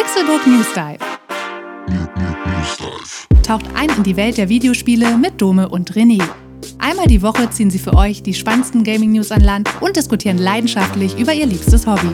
Pixelbook News Dive. Taucht ein in die Welt der Videospiele mit Dome und René. Einmal die Woche ziehen sie für euch die spannendsten Gaming-News an Land und diskutieren leidenschaftlich über ihr liebstes Hobby.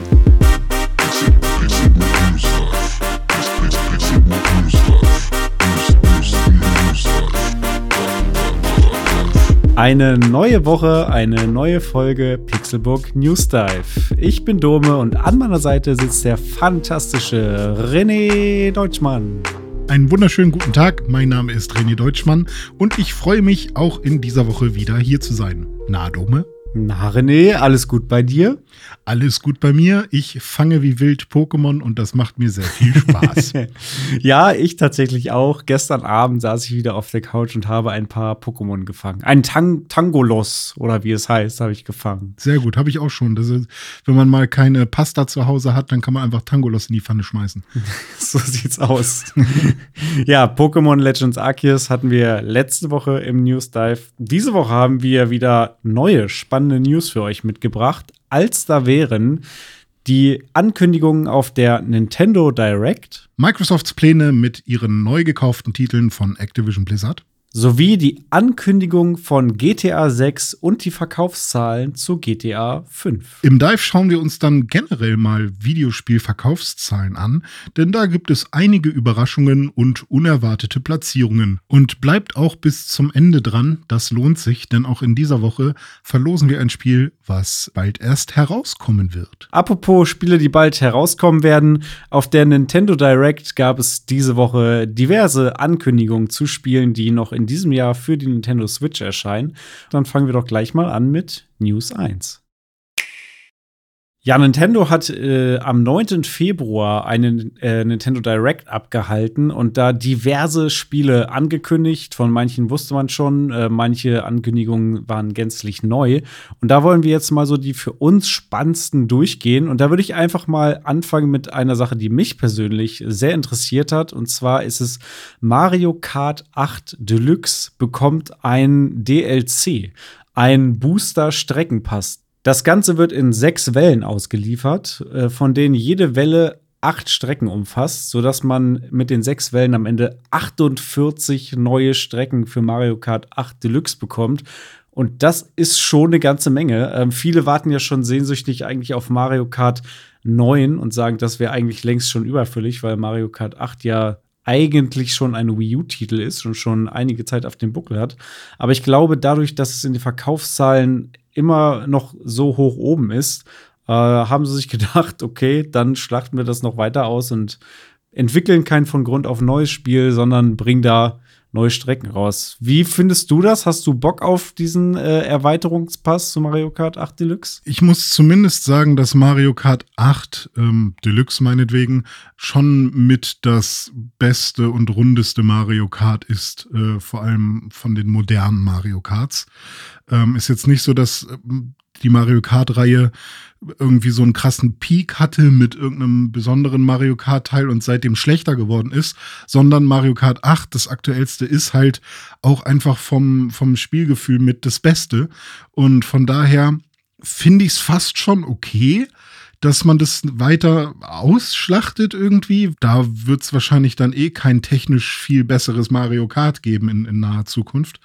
Eine neue Woche, eine neue Folge Pixelbook News Dive. Ich bin Dome und an meiner Seite sitzt der fantastische René Deutschmann. Einen wunderschönen guten Tag, mein Name ist René Deutschmann und ich freue mich auch in dieser Woche wieder hier zu sein. Na, Dome? Na, René, alles gut bei dir? Alles gut bei mir. Ich fange wie wild Pokémon und das macht mir sehr viel Spaß. ja, ich tatsächlich auch. Gestern Abend saß ich wieder auf der Couch und habe ein paar Pokémon gefangen. Ein Tang Tangolos oder wie es heißt, habe ich gefangen. Sehr gut, habe ich auch schon. Ist, wenn man mal keine Pasta zu Hause hat, dann kann man einfach Tangolos in die Pfanne schmeißen. so sieht's aus. ja, Pokémon Legends Arceus hatten wir letzte Woche im News Dive. Diese Woche haben wir wieder neue spannende spannende News für euch mitgebracht, als da wären die Ankündigungen auf der Nintendo Direct. Microsofts Pläne mit ihren neu gekauften Titeln von Activision Blizzard sowie die Ankündigung von GTA 6 und die Verkaufszahlen zu GTA 5. Im Dive schauen wir uns dann generell mal Videospielverkaufszahlen an, denn da gibt es einige Überraschungen und unerwartete Platzierungen. Und bleibt auch bis zum Ende dran, das lohnt sich, denn auch in dieser Woche verlosen wir ein Spiel, was bald erst herauskommen wird. Apropos Spiele, die bald herauskommen werden, auf der Nintendo Direct gab es diese Woche diverse Ankündigungen zu Spielen, die noch in diesem Jahr für die Nintendo Switch erscheinen. Dann fangen wir doch gleich mal an mit News 1. Ja, Nintendo hat äh, am 9. Februar einen äh, Nintendo Direct abgehalten und da diverse Spiele angekündigt. Von manchen wusste man schon, äh, manche Ankündigungen waren gänzlich neu. Und da wollen wir jetzt mal so die für uns spannendsten durchgehen. Und da würde ich einfach mal anfangen mit einer Sache, die mich persönlich sehr interessiert hat. Und zwar ist es Mario Kart 8 Deluxe bekommt ein DLC, ein Booster Streckenpass. Das Ganze wird in sechs Wellen ausgeliefert, äh, von denen jede Welle acht Strecken umfasst, sodass man mit den sechs Wellen am Ende 48 neue Strecken für Mario Kart 8 Deluxe bekommt. Und das ist schon eine ganze Menge. Ähm, viele warten ja schon sehnsüchtig eigentlich auf Mario Kart 9 und sagen, das wäre eigentlich längst schon überfüllig, weil Mario Kart 8 ja eigentlich schon ein Wii U-Titel ist und schon einige Zeit auf dem Buckel hat. Aber ich glaube, dadurch, dass es in den Verkaufszahlen immer noch so hoch oben ist, äh, haben sie sich gedacht, okay, dann schlachten wir das noch weiter aus und entwickeln kein von Grund auf neues Spiel, sondern bringen da neue Strecken raus. Wie findest du das? Hast du Bock auf diesen äh, Erweiterungspass zu Mario Kart 8 Deluxe? Ich muss zumindest sagen, dass Mario Kart 8 ähm, Deluxe meinetwegen schon mit das beste und rundeste Mario Kart ist, äh, vor allem von den modernen Mario Karts. Ähm, ist jetzt nicht so, dass ähm, die Mario Kart-Reihe irgendwie so einen krassen Peak hatte mit irgendeinem besonderen Mario Kart-Teil und seitdem schlechter geworden ist, sondern Mario Kart 8, das aktuellste, ist halt auch einfach vom, vom Spielgefühl mit das Beste. Und von daher finde ich es fast schon okay, dass man das weiter ausschlachtet irgendwie. Da wird es wahrscheinlich dann eh kein technisch viel besseres Mario Kart geben in, in naher Zukunft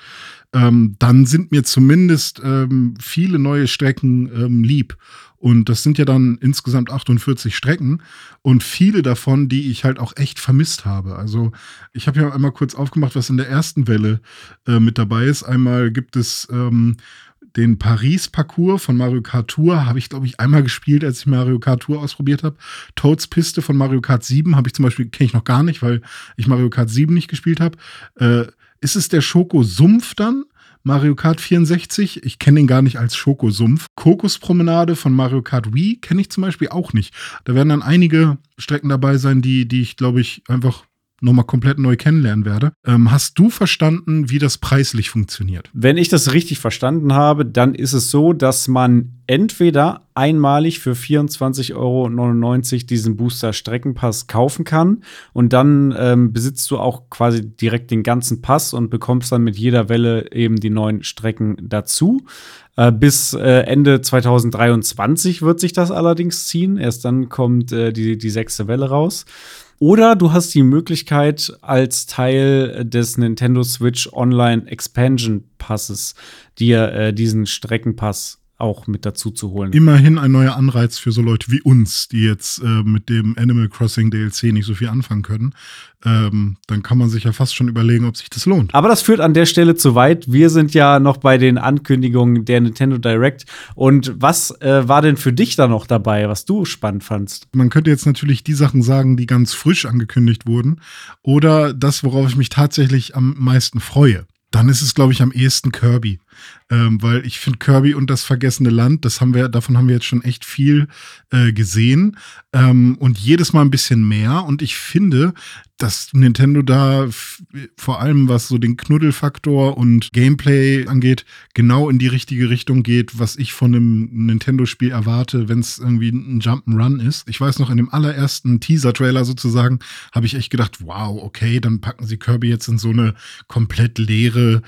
ähm, dann sind mir zumindest ähm, viele neue Strecken ähm, lieb. Und das sind ja dann insgesamt 48 Strecken und viele davon, die ich halt auch echt vermisst habe. Also ich habe ja einmal kurz aufgemacht, was in der ersten Welle äh, mit dabei ist. Einmal gibt es ähm, den Paris-Parcours von Mario Kart Tour habe ich, glaube ich, einmal gespielt, als ich Mario Kart Tour ausprobiert habe. Toads Piste von Mario Kart 7 habe ich zum Beispiel, kenne ich noch gar nicht, weil ich Mario Kart 7 nicht gespielt habe. Äh, ist es der Schoko-Sumpf dann? Mario Kart 64, ich kenne ihn gar nicht als Schokosumpf. Kokospromenade von Mario Kart Wii kenne ich zum Beispiel auch nicht. Da werden dann einige Strecken dabei sein, die, die ich, glaube ich, einfach nochmal komplett neu kennenlernen werde. Ähm, hast du verstanden, wie das preislich funktioniert? Wenn ich das richtig verstanden habe, dann ist es so, dass man entweder einmalig für 24,99 Euro diesen Booster Streckenpass kaufen kann und dann ähm, besitzt du auch quasi direkt den ganzen Pass und bekommst dann mit jeder Welle eben die neuen Strecken dazu. Äh, bis äh, Ende 2023 wird sich das allerdings ziehen. Erst dann kommt äh, die, die sechste Welle raus. Oder du hast die Möglichkeit, als Teil des Nintendo Switch Online Expansion Passes dir äh, diesen Streckenpass auch mit dazu zu holen. Immerhin ein neuer Anreiz für so Leute wie uns, die jetzt äh, mit dem Animal Crossing DLC nicht so viel anfangen können. Ähm, dann kann man sich ja fast schon überlegen, ob sich das lohnt. Aber das führt an der Stelle zu weit. Wir sind ja noch bei den Ankündigungen der Nintendo Direct. Und was äh, war denn für dich da noch dabei, was du spannend fandst? Man könnte jetzt natürlich die Sachen sagen, die ganz frisch angekündigt wurden. Oder das, worauf ich mich tatsächlich am meisten freue. Dann ist es, glaube ich, am ehesten Kirby ähm, weil ich finde Kirby und das vergessene Land, das haben wir, davon haben wir jetzt schon echt viel äh, gesehen ähm, und jedes Mal ein bisschen mehr. Und ich finde, dass Nintendo da vor allem was so den Knuddelfaktor und Gameplay angeht, genau in die richtige Richtung geht, was ich von einem Nintendo-Spiel erwarte, wenn es irgendwie ein Jump'n'Run ist. Ich weiß noch, in dem allerersten Teaser-Trailer sozusagen habe ich echt gedacht, wow, okay, dann packen sie Kirby jetzt in so eine komplett leere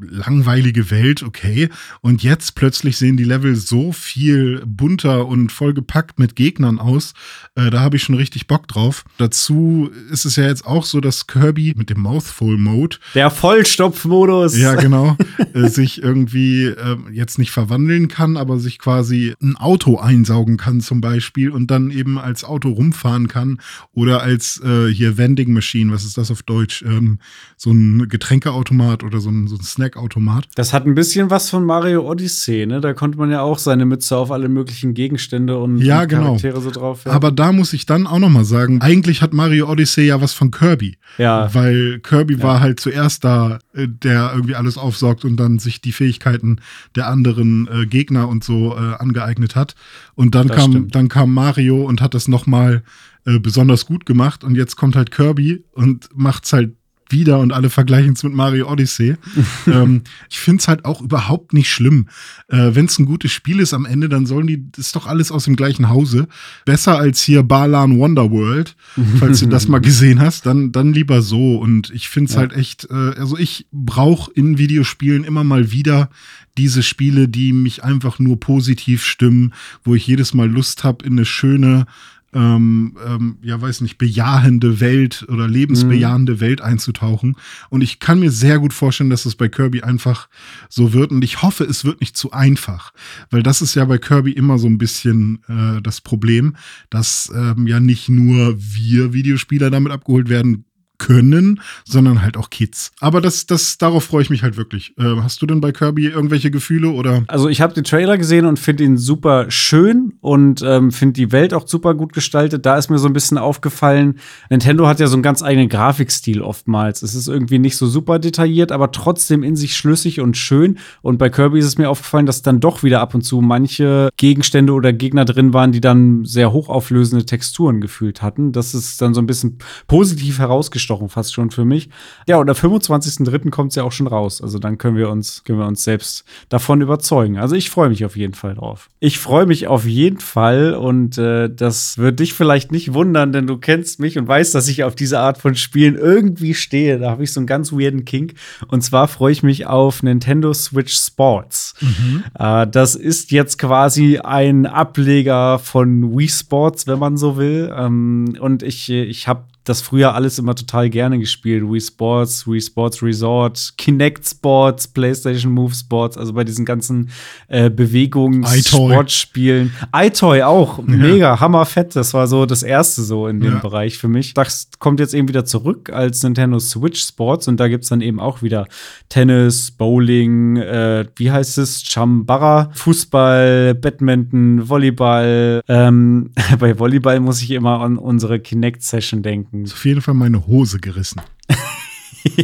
langweilige Welt, okay. Und jetzt plötzlich sehen die Level so viel bunter und vollgepackt mit Gegnern aus. Äh, da habe ich schon richtig Bock drauf. Dazu ist es ja jetzt auch so, dass Kirby mit dem Mouthful Mode. Der Vollstopfmodus. Ja, genau. äh, sich irgendwie äh, jetzt nicht verwandeln kann, aber sich quasi ein Auto einsaugen kann zum Beispiel und dann eben als Auto rumfahren kann oder als äh, hier Vending Machine, was ist das auf Deutsch? Ähm, so ein Getränkeautomat oder so ein, so ein Snackautomat. Das hat ein bisschen was von Mario Odyssey, ne? Da konnte man ja auch seine Mütze auf alle möglichen Gegenstände und, ja, und genau. Charaktere so drauf. Ja. Aber da muss ich dann auch noch mal sagen, eigentlich hat Mario Odyssey ja was von Kirby. Ja. Weil Kirby ja. war halt zuerst da, äh, der irgendwie alles aufsaugt und dann sich die Fähigkeiten der anderen äh, Gegner und so äh, angeeignet hat. Und dann kam, dann kam Mario und hat das noch mal äh, besonders gut gemacht. Und jetzt kommt halt Kirby und macht's halt wieder und alle vergleichen es mit Mario Odyssey. ähm, ich finde es halt auch überhaupt nicht schlimm. Äh, Wenn es ein gutes Spiel ist am Ende, dann sollen die, das ist doch alles aus dem gleichen Hause. Besser als hier Balan Wonderworld, falls du das mal gesehen hast, dann, dann lieber so. Und ich finde es ja. halt echt, äh, also ich brauche in Videospielen immer mal wieder diese Spiele, die mich einfach nur positiv stimmen, wo ich jedes Mal Lust habe in eine schöne, ähm, ähm, ja, weiß nicht, bejahende Welt oder lebensbejahende mhm. Welt einzutauchen. Und ich kann mir sehr gut vorstellen, dass es bei Kirby einfach so wird. Und ich hoffe, es wird nicht zu einfach. Weil das ist ja bei Kirby immer so ein bisschen äh, das Problem, dass ähm, ja nicht nur wir Videospieler damit abgeholt werden können, sondern halt auch Kids. Aber das, das, darauf freue ich mich halt wirklich. Äh, hast du denn bei Kirby irgendwelche Gefühle oder? Also ich habe den Trailer gesehen und finde ihn super schön und ähm, finde die Welt auch super gut gestaltet. Da ist mir so ein bisschen aufgefallen, Nintendo hat ja so einen ganz eigenen Grafikstil oftmals. Es ist irgendwie nicht so super detailliert, aber trotzdem in sich schlüssig und schön. Und bei Kirby ist es mir aufgefallen, dass dann doch wieder ab und zu manche Gegenstände oder Gegner drin waren, die dann sehr hochauflösende Texturen gefühlt hatten. Das ist dann so ein bisschen positiv herausgestellt rausgestochen, fast schon für mich. Ja, und am 25.03. kommt es ja auch schon raus. Also dann können wir uns, können wir uns selbst davon überzeugen. Also ich freue mich auf jeden Fall drauf. Ich freue mich auf jeden Fall und äh, das wird dich vielleicht nicht wundern, denn du kennst mich und weißt, dass ich auf diese Art von Spielen irgendwie stehe. Da habe ich so einen ganz weirden Kink. Und zwar freue ich mich auf Nintendo Switch Sports. Mhm. Äh, das ist jetzt quasi ein Ableger von Wii Sports, wenn man so will. Ähm, und ich, ich habe das früher alles immer total gerne gespielt. Wii Sports, Wii Sports Resort, Kinect Sports, PlayStation Move Sports, also bei diesen ganzen äh, Bewegungs-Sportspielen. iToy auch, ja. mega, hammerfett. Das war so das erste so in dem ja. Bereich für mich. Das kommt jetzt eben wieder zurück als Nintendo Switch Sports und da gibt es dann eben auch wieder Tennis, Bowling, äh, wie heißt es, Chambara, Fußball, Badminton, Volleyball. Ähm, bei Volleyball muss ich immer an unsere Kinect-Session denken ist auf jeden Fall meine Hose gerissen.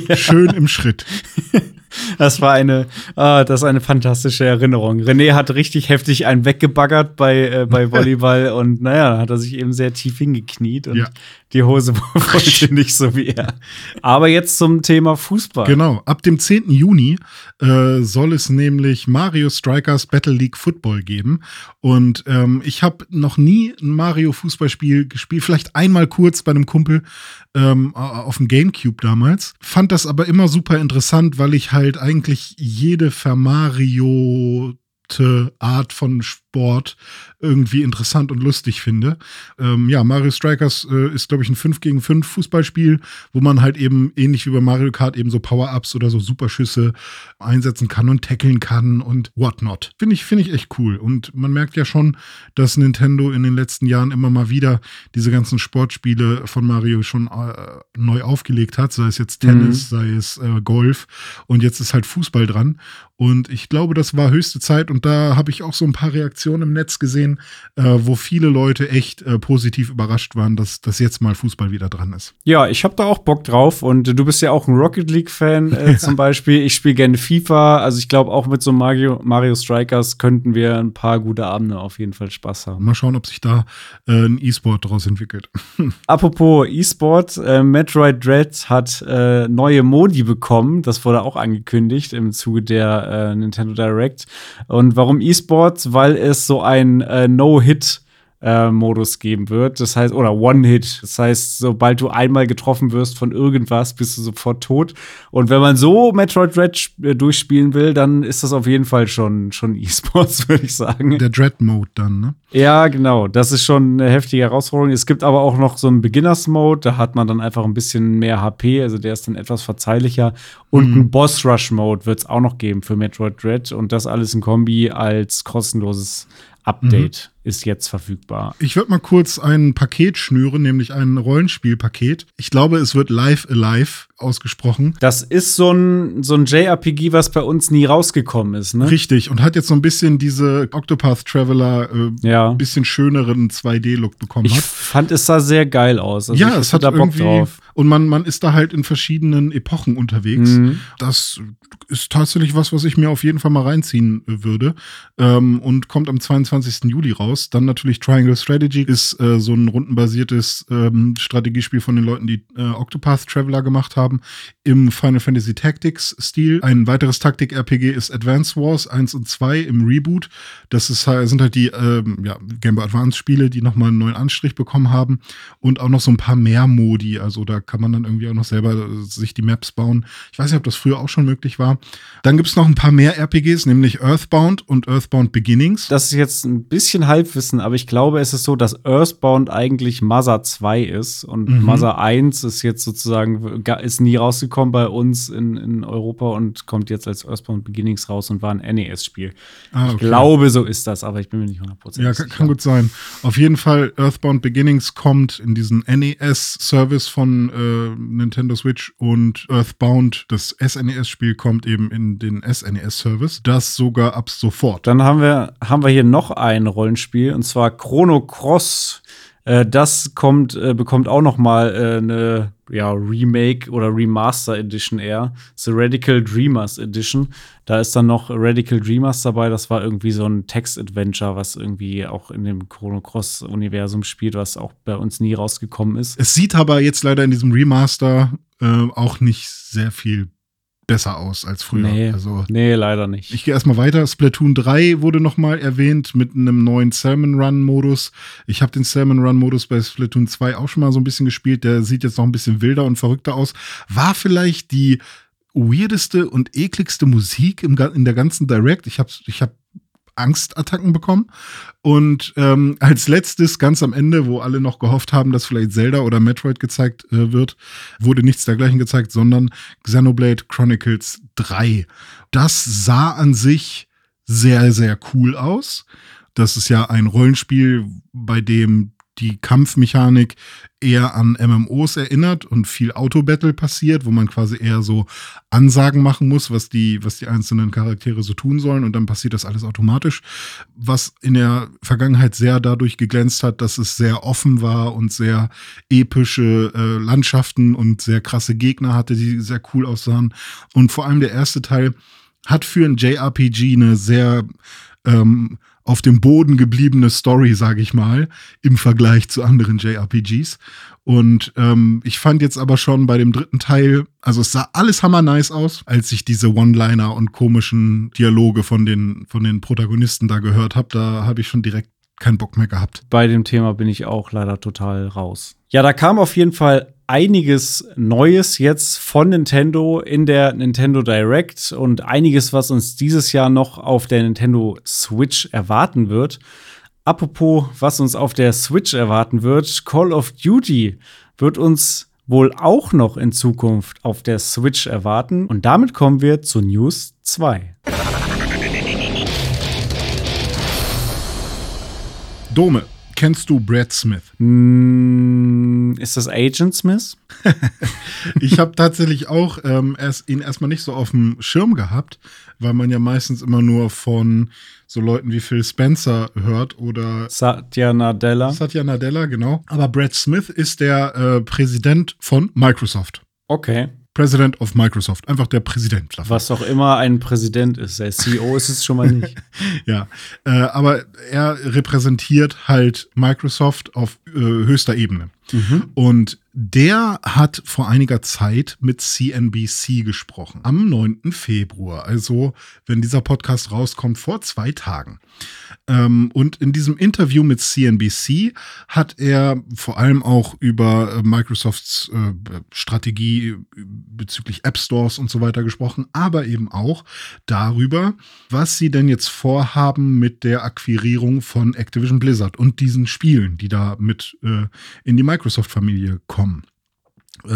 ja. Schön im Schritt. Das war eine, ah, das ist eine fantastische Erinnerung. René hat richtig heftig einen weggebaggert bei, äh, bei Volleyball und naja, hat er sich eben sehr tief hingekniet und ja. die Hose wollte nicht so wie er. Aber jetzt zum Thema Fußball. Genau, ab dem 10. Juni äh, soll es nämlich Mario Strikers Battle League Football geben. Und ähm, ich habe noch nie ein Mario Fußballspiel gespielt, vielleicht einmal kurz bei einem Kumpel ähm, auf dem Gamecube damals. Fand das aber immer super interessant, weil ich halt eigentlich jede Vermario Art von Sport irgendwie interessant und lustig finde. Ähm, ja, Mario Strikers äh, ist, glaube ich, ein 5 gegen 5 Fußballspiel, wo man halt eben ähnlich wie bei Mario Kart eben so Power-Ups oder so Superschüsse einsetzen kann und tackeln kann und whatnot. Finde ich, finde ich echt cool. Und man merkt ja schon, dass Nintendo in den letzten Jahren immer mal wieder diese ganzen Sportspiele von Mario schon äh, neu aufgelegt hat, sei es jetzt Tennis, mhm. sei es äh, Golf und jetzt ist halt Fußball dran. Und ich glaube, das war höchste Zeit und da habe ich auch so ein paar Reaktionen im Netz gesehen, äh, wo viele Leute echt äh, positiv überrascht waren, dass, dass jetzt mal Fußball wieder dran ist. Ja, ich habe da auch Bock drauf und du bist ja auch ein Rocket League-Fan äh, zum Beispiel. Ich spiele gerne FIFA, also ich glaube auch mit so Mario, Mario Strikers könnten wir ein paar gute Abende auf jeden Fall Spaß haben. Mal schauen, ob sich da äh, ein E-Sport daraus entwickelt. Apropos E-Sport, äh, Metroid Dread hat neue Modi bekommen, das wurde auch angekündigt im Zuge der Nintendo Direct. Und warum E-Sports? Weil es so ein äh, No-Hit äh, Modus geben wird. Das heißt, oder One-Hit. Das heißt, sobald du einmal getroffen wirst von irgendwas, bist du sofort tot. Und wenn man so Metroid Dread äh, durchspielen will, dann ist das auf jeden Fall schon, schon E-Sports, würde ich sagen. Der Dread-Mode dann, ne? Ja, genau. Das ist schon eine heftige Herausforderung. Es gibt aber auch noch so einen Beginners-Mode. Da hat man dann einfach ein bisschen mehr HP. Also der ist dann etwas verzeihlicher. Und mhm. einen Boss-Rush-Mode wird es auch noch geben für Metroid Dread. Und das alles in Kombi als kostenloses Update mhm. Ist jetzt verfügbar. Ich würde mal kurz ein Paket schnüren, nämlich ein Rollenspielpaket. Ich glaube, es wird Live Alive ausgesprochen. Das ist so ein, so ein JRPG, was bei uns nie rausgekommen ist, ne? Richtig. Und hat jetzt so ein bisschen diese Octopath Traveler, äh, ja. ein bisschen schöneren 2D-Look bekommen. Ich fand, es sah sehr geil aus. Also ja, es hat da Bock drauf. Und man, man ist da halt in verschiedenen Epochen unterwegs. Mhm. Das ist tatsächlich was, was ich mir auf jeden Fall mal reinziehen würde. Ähm, und kommt am 22. Juli raus. Dann natürlich Triangle Strategy ist äh, so ein rundenbasiertes ähm, Strategiespiel von den Leuten, die äh, Octopath Traveler gemacht haben. Im Final Fantasy Tactics Stil. Ein weiteres Taktik-RPG ist Advance Wars 1 und 2 im Reboot. Das ist, sind halt die ähm, ja, Game Boy Advance Spiele, die nochmal einen neuen Anstrich bekommen haben. Und auch noch so ein paar mehr Modi. Also da kann man dann irgendwie auch noch selber äh, sich die Maps bauen. Ich weiß nicht, ob das früher auch schon möglich war. Dann gibt es noch ein paar mehr RPGs, nämlich Earthbound und Earthbound Beginnings. Das ist jetzt ein bisschen Halbwissen, aber ich glaube, es ist so, dass Earthbound eigentlich Mother 2 ist und mhm. Mother 1 ist jetzt sozusagen, ist nie rausgekommen bei uns in, in Europa und kommt jetzt als Earthbound Beginnings raus und war ein NES-Spiel. Ah, okay. Ich glaube, so ist das, aber ich bin mir nicht 100% Ja, kann, kann, gut sein. Auf jeden Fall, Earthbound Beginnings kommt in diesen NES-Service von äh, Nintendo Switch und Earthbound, das SNES-Spiel, kommt eben in den SNES-Service. Das sogar ab sofort. Dann haben wir, haben wir hier noch ein Rollenspiel und zwar Chrono Cross. Äh, das kommt, äh, bekommt auch noch mal äh, eine ja, Remake oder Remaster Edition eher. The Radical Dreamers Edition. Da ist dann noch Radical Dreamers dabei. Das war irgendwie so ein Text-Adventure, was irgendwie auch in dem Chrono Cross-Universum spielt, was auch bei uns nie rausgekommen ist. Es sieht aber jetzt leider in diesem Remaster äh, auch nicht sehr viel besser aus als früher. Nee, also, nee leider nicht. Ich gehe erstmal weiter. Splatoon 3 wurde nochmal erwähnt mit einem neuen Salmon Run Modus. Ich habe den Salmon Run Modus bei Splatoon 2 auch schon mal so ein bisschen gespielt. Der sieht jetzt noch ein bisschen wilder und verrückter aus. War vielleicht die weirdeste und ekligste Musik im, in der ganzen Direct. Ich habe ich hab Angstattacken bekommen. Und ähm, als letztes, ganz am Ende, wo alle noch gehofft haben, dass vielleicht Zelda oder Metroid gezeigt äh, wird, wurde nichts dergleichen gezeigt, sondern Xenoblade Chronicles 3. Das sah an sich sehr, sehr cool aus. Das ist ja ein Rollenspiel, bei dem die Kampfmechanik eher an MMOs erinnert und viel Autobattle passiert, wo man quasi eher so Ansagen machen muss, was die, was die einzelnen Charaktere so tun sollen und dann passiert das alles automatisch. Was in der Vergangenheit sehr dadurch geglänzt hat, dass es sehr offen war und sehr epische äh, Landschaften und sehr krasse Gegner hatte, die sehr cool aussahen. Und vor allem der erste Teil hat für ein JRPG eine sehr ähm, auf dem Boden gebliebene Story, sage ich mal, im Vergleich zu anderen JRPGs. Und ähm, ich fand jetzt aber schon bei dem dritten Teil, also es sah alles hammer nice aus, als ich diese One-Liner und komischen Dialoge von den, von den Protagonisten da gehört habe. Da habe ich schon direkt keinen Bock mehr gehabt. Bei dem Thema bin ich auch leider total raus. Ja, da kam auf jeden Fall einiges Neues jetzt von Nintendo in der Nintendo Direct und einiges, was uns dieses Jahr noch auf der Nintendo Switch erwarten wird. Apropos, was uns auf der Switch erwarten wird, Call of Duty wird uns wohl auch noch in Zukunft auf der Switch erwarten. Und damit kommen wir zu News 2. Dome, kennst du Brad Smith? Mm, ist das Agent Smith? ich habe tatsächlich auch ähm, erst, ihn erstmal nicht so auf dem Schirm gehabt, weil man ja meistens immer nur von so Leuten wie Phil Spencer hört oder Satya Nadella. Satya Nadella, genau. Aber Brad Smith ist der äh, Präsident von Microsoft. Okay. President of Microsoft, einfach der Präsident davon. Was auch immer ein Präsident ist. Der CEO ist es schon mal nicht. ja, äh, aber er repräsentiert halt Microsoft auf äh, höchster Ebene. Mhm. Und der hat vor einiger Zeit mit CNBC gesprochen. Am 9. Februar, also wenn dieser Podcast rauskommt, vor zwei Tagen. Ähm, und in diesem Interview mit CNBC hat er vor allem auch über äh, Microsofts äh, Strategie bezüglich App Stores und so weiter gesprochen, aber eben auch darüber, was sie denn jetzt vorhaben mit der Akquirierung von Activision Blizzard und diesen Spielen, die da mit äh, in die Microsoft-Familie kommen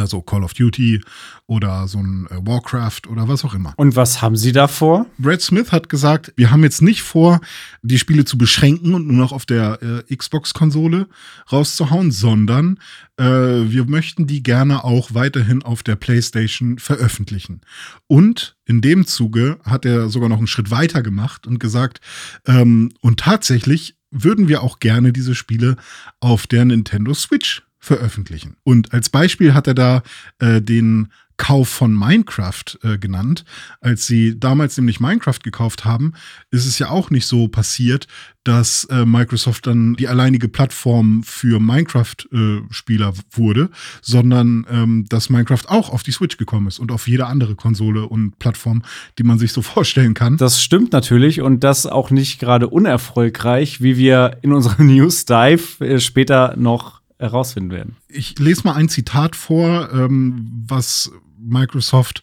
so Call of Duty oder so ein äh, Warcraft oder was auch immer. Und was haben Sie da vor? Brad Smith hat gesagt, wir haben jetzt nicht vor, die Spiele zu beschränken und nur noch auf der äh, Xbox-Konsole rauszuhauen, sondern äh, wir möchten die gerne auch weiterhin auf der PlayStation veröffentlichen. Und in dem Zuge hat er sogar noch einen Schritt weiter gemacht und gesagt, ähm, und tatsächlich würden wir auch gerne diese Spiele auf der Nintendo Switch veröffentlichen. Und als Beispiel hat er da äh, den Kauf von Minecraft äh, genannt. Als sie damals nämlich Minecraft gekauft haben, ist es ja auch nicht so passiert, dass äh, Microsoft dann die alleinige Plattform für Minecraft-Spieler äh, wurde, sondern ähm, dass Minecraft auch auf die Switch gekommen ist und auf jede andere Konsole und Plattform, die man sich so vorstellen kann. Das stimmt natürlich und das auch nicht gerade unerfolgreich, wie wir in unserem News Dive äh, später noch herausfinden werden. Ich lese mal ein Zitat vor, ähm, was Microsoft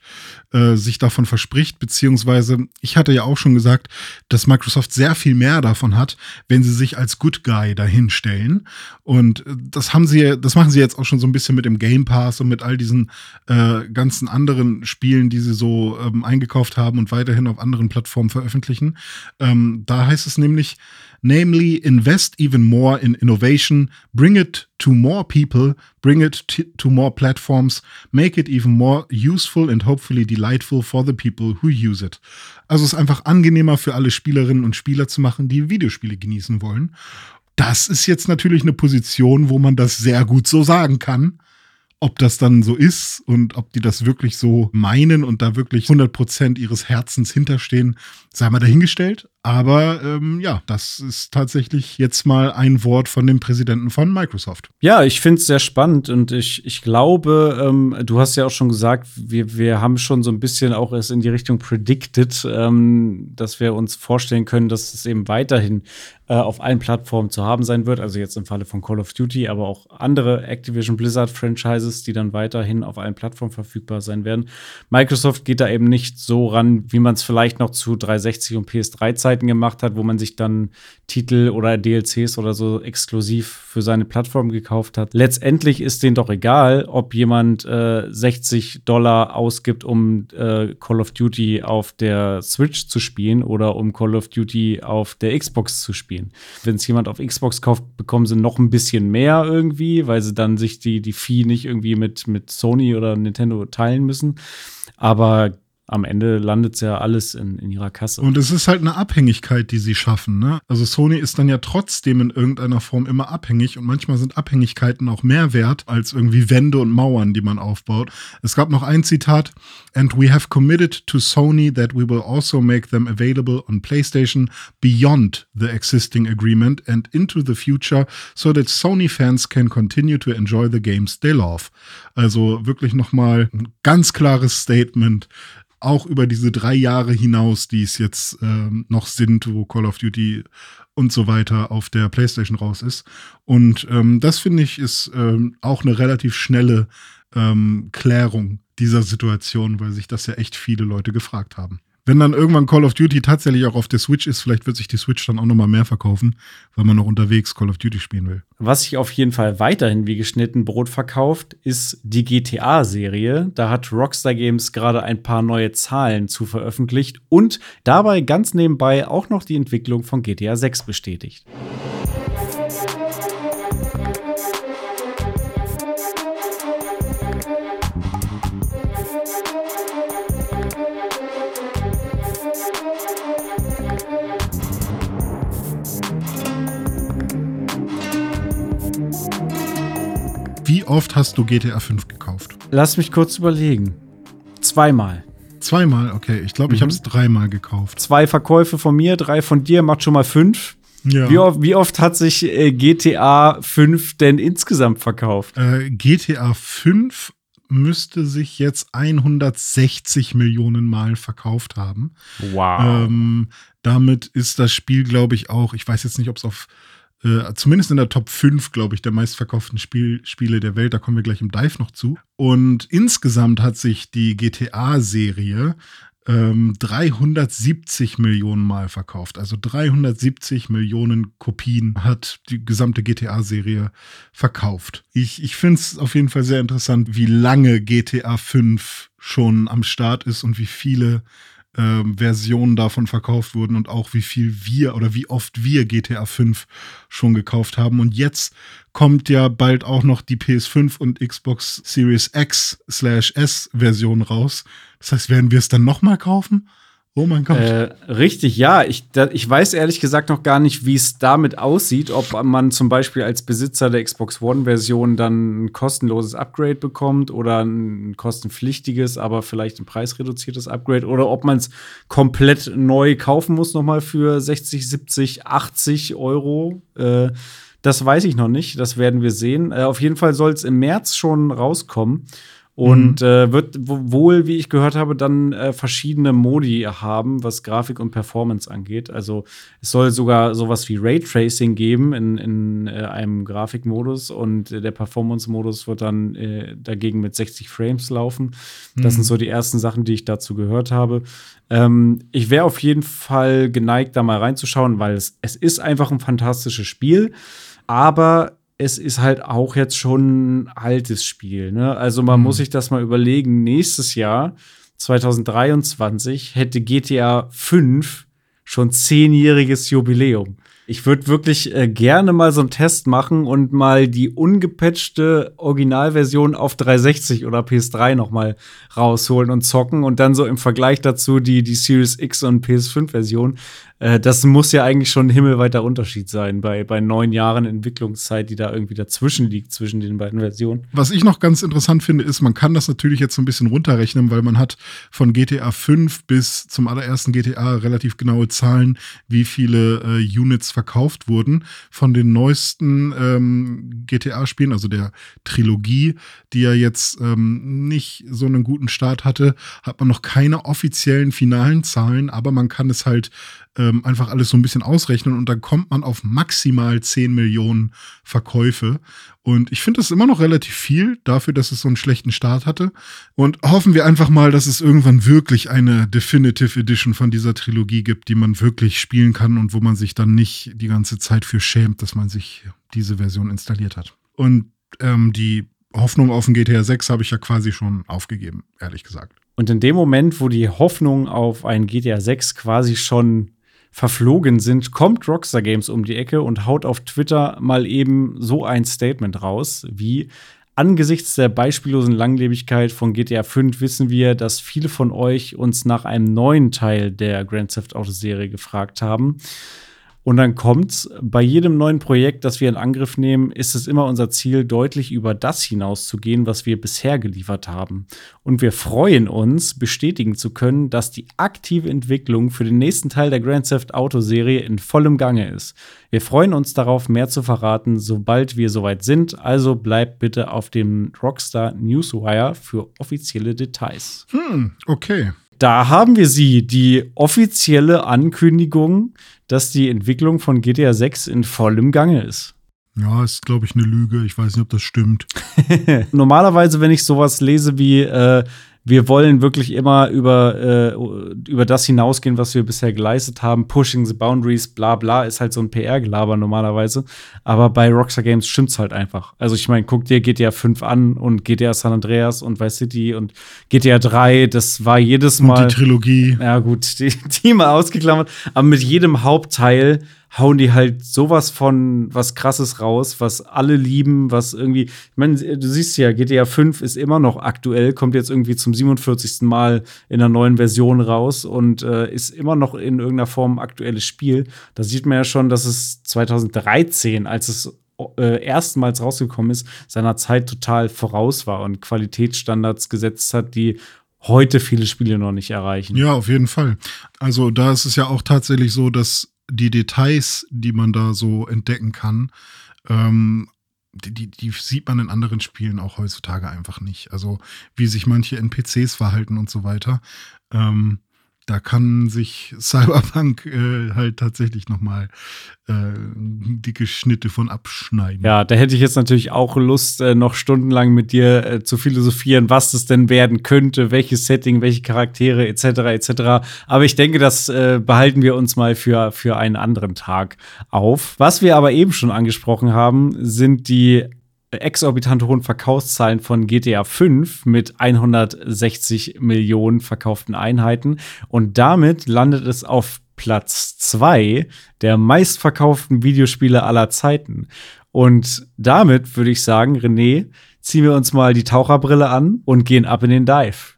äh, sich davon verspricht, beziehungsweise ich hatte ja auch schon gesagt, dass Microsoft sehr viel mehr davon hat, wenn sie sich als Good Guy dahinstellen. Und äh, das haben sie, das machen sie jetzt auch schon so ein bisschen mit dem Game Pass und mit all diesen äh, ganzen anderen Spielen, die sie so ähm, eingekauft haben und weiterhin auf anderen Plattformen veröffentlichen. Ähm, da heißt es nämlich, namely invest even more in innovation, bring it to more people, bring it to more platforms, make it even more useful and hopefully delightful for the people who use it. Also es ist einfach angenehmer für alle Spielerinnen und Spieler zu machen, die Videospiele genießen wollen. Das ist jetzt natürlich eine Position, wo man das sehr gut so sagen kann. Ob das dann so ist und ob die das wirklich so meinen und da wirklich 100% ihres Herzens hinterstehen, sei mal dahingestellt. Aber ähm, ja, das ist tatsächlich jetzt mal ein Wort von dem Präsidenten von Microsoft. Ja, ich finde es sehr spannend und ich, ich glaube, ähm, du hast ja auch schon gesagt, wir, wir haben schon so ein bisschen auch es in die Richtung predicted, ähm, dass wir uns vorstellen können, dass es eben weiterhin äh, auf allen Plattformen zu haben sein wird. Also jetzt im Falle von Call of Duty, aber auch andere Activision Blizzard Franchises, die dann weiterhin auf allen Plattformen verfügbar sein werden. Microsoft geht da eben nicht so ran, wie man es vielleicht noch zu 360 und PS3-Zeiten Zeiten gemacht hat, wo man sich dann Titel oder DLCs oder so exklusiv für seine Plattform gekauft hat. Letztendlich ist denen doch egal, ob jemand äh, 60 Dollar ausgibt, um äh, Call of Duty auf der Switch zu spielen oder um Call of Duty auf der Xbox zu spielen. Wenn es jemand auf Xbox kauft, bekommen sie noch ein bisschen mehr irgendwie, weil sie dann sich die, die Fee nicht irgendwie mit, mit Sony oder Nintendo teilen müssen. Aber am Ende landet ja alles in, in ihrer Kasse. Und es ist halt eine Abhängigkeit, die sie schaffen. Ne? Also Sony ist dann ja trotzdem in irgendeiner Form immer abhängig und manchmal sind Abhängigkeiten auch mehr wert als irgendwie Wände und Mauern, die man aufbaut. Es gab noch ein Zitat, and we have committed to Sony that we will also make them available on PlayStation beyond the existing agreement and into the future so that Sony fans can continue to enjoy the games they love. Also wirklich nochmal ein ganz klares Statement auch über diese drei Jahre hinaus, die es jetzt ähm, noch sind, wo Call of Duty und so weiter auf der PlayStation raus ist. Und ähm, das finde ich ist ähm, auch eine relativ schnelle ähm, Klärung dieser Situation, weil sich das ja echt viele Leute gefragt haben wenn dann irgendwann Call of Duty tatsächlich auch auf der Switch ist, vielleicht wird sich die Switch dann auch noch mal mehr verkaufen, weil man noch unterwegs Call of Duty spielen will. Was sich auf jeden Fall weiterhin wie geschnitten Brot verkauft, ist die GTA-Serie. Da hat Rockstar Games gerade ein paar neue Zahlen zu veröffentlicht und dabei ganz nebenbei auch noch die Entwicklung von GTA 6 bestätigt. Wie oft hast du GTA 5 gekauft? Lass mich kurz überlegen. Zweimal. Zweimal, okay. Ich glaube, ich mhm. habe es dreimal gekauft. Zwei Verkäufe von mir, drei von dir, macht schon mal fünf. Ja. Wie, oft, wie oft hat sich äh, GTA 5 denn insgesamt verkauft? Äh, GTA 5 müsste sich jetzt 160 Millionen Mal verkauft haben. Wow. Ähm, damit ist das Spiel, glaube ich, auch, ich weiß jetzt nicht, ob es auf äh, zumindest in der Top 5, glaube ich, der meistverkauften Spiel, Spiele der Welt. Da kommen wir gleich im Dive noch zu. Und insgesamt hat sich die GTA-Serie ähm, 370 Millionen Mal verkauft. Also 370 Millionen Kopien hat die gesamte GTA-Serie verkauft. Ich, ich finde es auf jeden Fall sehr interessant, wie lange GTA 5 schon am Start ist und wie viele ähm, Versionen davon verkauft wurden und auch wie viel wir oder wie oft wir GTA 5 schon gekauft haben. Und jetzt kommt ja bald auch noch die PS5 und Xbox Series X slash S Version raus. Das heißt, werden wir es dann nochmal kaufen? Oh mein Gott. Äh, richtig, ja. Ich, da, ich weiß ehrlich gesagt noch gar nicht, wie es damit aussieht, ob man zum Beispiel als Besitzer der Xbox One-Version dann ein kostenloses Upgrade bekommt oder ein kostenpflichtiges, aber vielleicht ein preisreduziertes Upgrade oder ob man es komplett neu kaufen muss, nochmal für 60, 70, 80 Euro. Äh, das weiß ich noch nicht. Das werden wir sehen. Äh, auf jeden Fall soll es im März schon rauskommen. Und mhm. äh, wird wohl, wie ich gehört habe, dann äh, verschiedene Modi haben, was Grafik und Performance angeht. Also es soll sogar sowas wie Raytracing geben in, in äh, einem Grafikmodus und der Performance-Modus wird dann äh, dagegen mit 60 Frames laufen. Das mhm. sind so die ersten Sachen, die ich dazu gehört habe. Ähm, ich wäre auf jeden Fall geneigt, da mal reinzuschauen, weil es, es ist einfach ein fantastisches Spiel. Aber es ist halt auch jetzt schon ein altes Spiel. Ne? Also man mhm. muss sich das mal überlegen. Nächstes Jahr, 2023, hätte GTA 5 schon zehnjähriges Jubiläum. Ich würde wirklich äh, gerne mal so einen Test machen und mal die ungepatchte Originalversion auf 360 oder PS3 noch mal rausholen und zocken und dann so im Vergleich dazu die, die Series X und PS5-Version. Äh, das muss ja eigentlich schon ein himmelweiter Unterschied sein bei, bei neun Jahren Entwicklungszeit, die da irgendwie dazwischen liegt, zwischen den beiden Versionen. Was ich noch ganz interessant finde, ist, man kann das natürlich jetzt so ein bisschen runterrechnen, weil man hat von GTA 5 bis zum allerersten GTA relativ genaue Zahlen, wie viele äh, Units verkauft wurden. Von den neuesten ähm, GTA-Spielen, also der Trilogie, die ja jetzt ähm, nicht so einen guten Start hatte, hat man noch keine offiziellen finalen Zahlen, aber man kann es halt ähm, einfach alles so ein bisschen ausrechnen und dann kommt man auf maximal 10 Millionen Verkäufe. Und ich finde das immer noch relativ viel dafür, dass es so einen schlechten Start hatte. Und hoffen wir einfach mal, dass es irgendwann wirklich eine Definitive Edition von dieser Trilogie gibt, die man wirklich spielen kann und wo man sich dann nicht die ganze Zeit für schämt, dass man sich diese Version installiert hat. Und ähm, die Hoffnung auf ein GTA 6 habe ich ja quasi schon aufgegeben, ehrlich gesagt. Und in dem Moment, wo die Hoffnung auf ein GTA 6 quasi schon verflogen sind, kommt Rockstar Games um die Ecke und haut auf Twitter mal eben so ein Statement raus, wie Angesichts der beispiellosen Langlebigkeit von GTA 5 wissen wir, dass viele von euch uns nach einem neuen Teil der Grand Theft Auto Serie gefragt haben. Und dann kommt's, bei jedem neuen Projekt, das wir in Angriff nehmen, ist es immer unser Ziel, deutlich über das hinauszugehen, was wir bisher geliefert haben. Und wir freuen uns, bestätigen zu können, dass die aktive Entwicklung für den nächsten Teil der Grand Theft Auto Serie in vollem Gange ist. Wir freuen uns darauf, mehr zu verraten, sobald wir soweit sind. Also bleibt bitte auf dem Rockstar Newswire für offizielle Details. Hm, okay. Da haben wir sie, die offizielle Ankündigung dass die Entwicklung von GTA 6 in vollem Gange ist. Ja, ist, glaube ich, eine Lüge. Ich weiß nicht, ob das stimmt. Normalerweise, wenn ich sowas lese wie, äh, wir wollen wirklich immer über, äh, über das hinausgehen, was wir bisher geleistet haben. Pushing the boundaries, bla bla, ist halt so ein PR-Gelaber normalerweise. Aber bei Rockstar Games stimmt's halt einfach. Also ich meine, guck dir GTA 5 an und GTA San Andreas und Vice City und GTA 3, das war jedes Mal. Und die Trilogie. Ja, gut, die, die mal ausgeklammert. Aber mit jedem Hauptteil hauen die halt sowas von was krasses raus, was alle lieben, was irgendwie, ich meine, du siehst ja, GTA 5 ist immer noch aktuell, kommt jetzt irgendwie zum 47. Mal in einer neuen Version raus und äh, ist immer noch in irgendeiner Form aktuelles Spiel. Da sieht man ja schon, dass es 2013, als es äh, erstmals rausgekommen ist, seiner Zeit total voraus war und Qualitätsstandards gesetzt hat, die heute viele Spiele noch nicht erreichen. Ja, auf jeden Fall. Also da ist es ja auch tatsächlich so, dass die Details, die man da so entdecken kann, ähm, die, die, die, sieht man in anderen Spielen auch heutzutage einfach nicht. Also wie sich manche NPCs verhalten und so weiter. Ähm, da kann sich Cyberpunk äh, halt tatsächlich noch mal äh, dicke Schnitte von abschneiden. Ja, da hätte ich jetzt natürlich auch Lust, äh, noch stundenlang mit dir äh, zu philosophieren, was es denn werden könnte, welches Setting, welche Charaktere etc. etc. Aber ich denke, das äh, behalten wir uns mal für, für einen anderen Tag auf. Was wir aber eben schon angesprochen haben, sind die exorbitant hohen Verkaufszahlen von GTA 5 mit 160 Millionen verkauften Einheiten. Und damit landet es auf Platz 2 der meistverkauften Videospiele aller Zeiten. Und damit würde ich sagen, René, ziehen wir uns mal die Taucherbrille an und gehen ab in den Dive.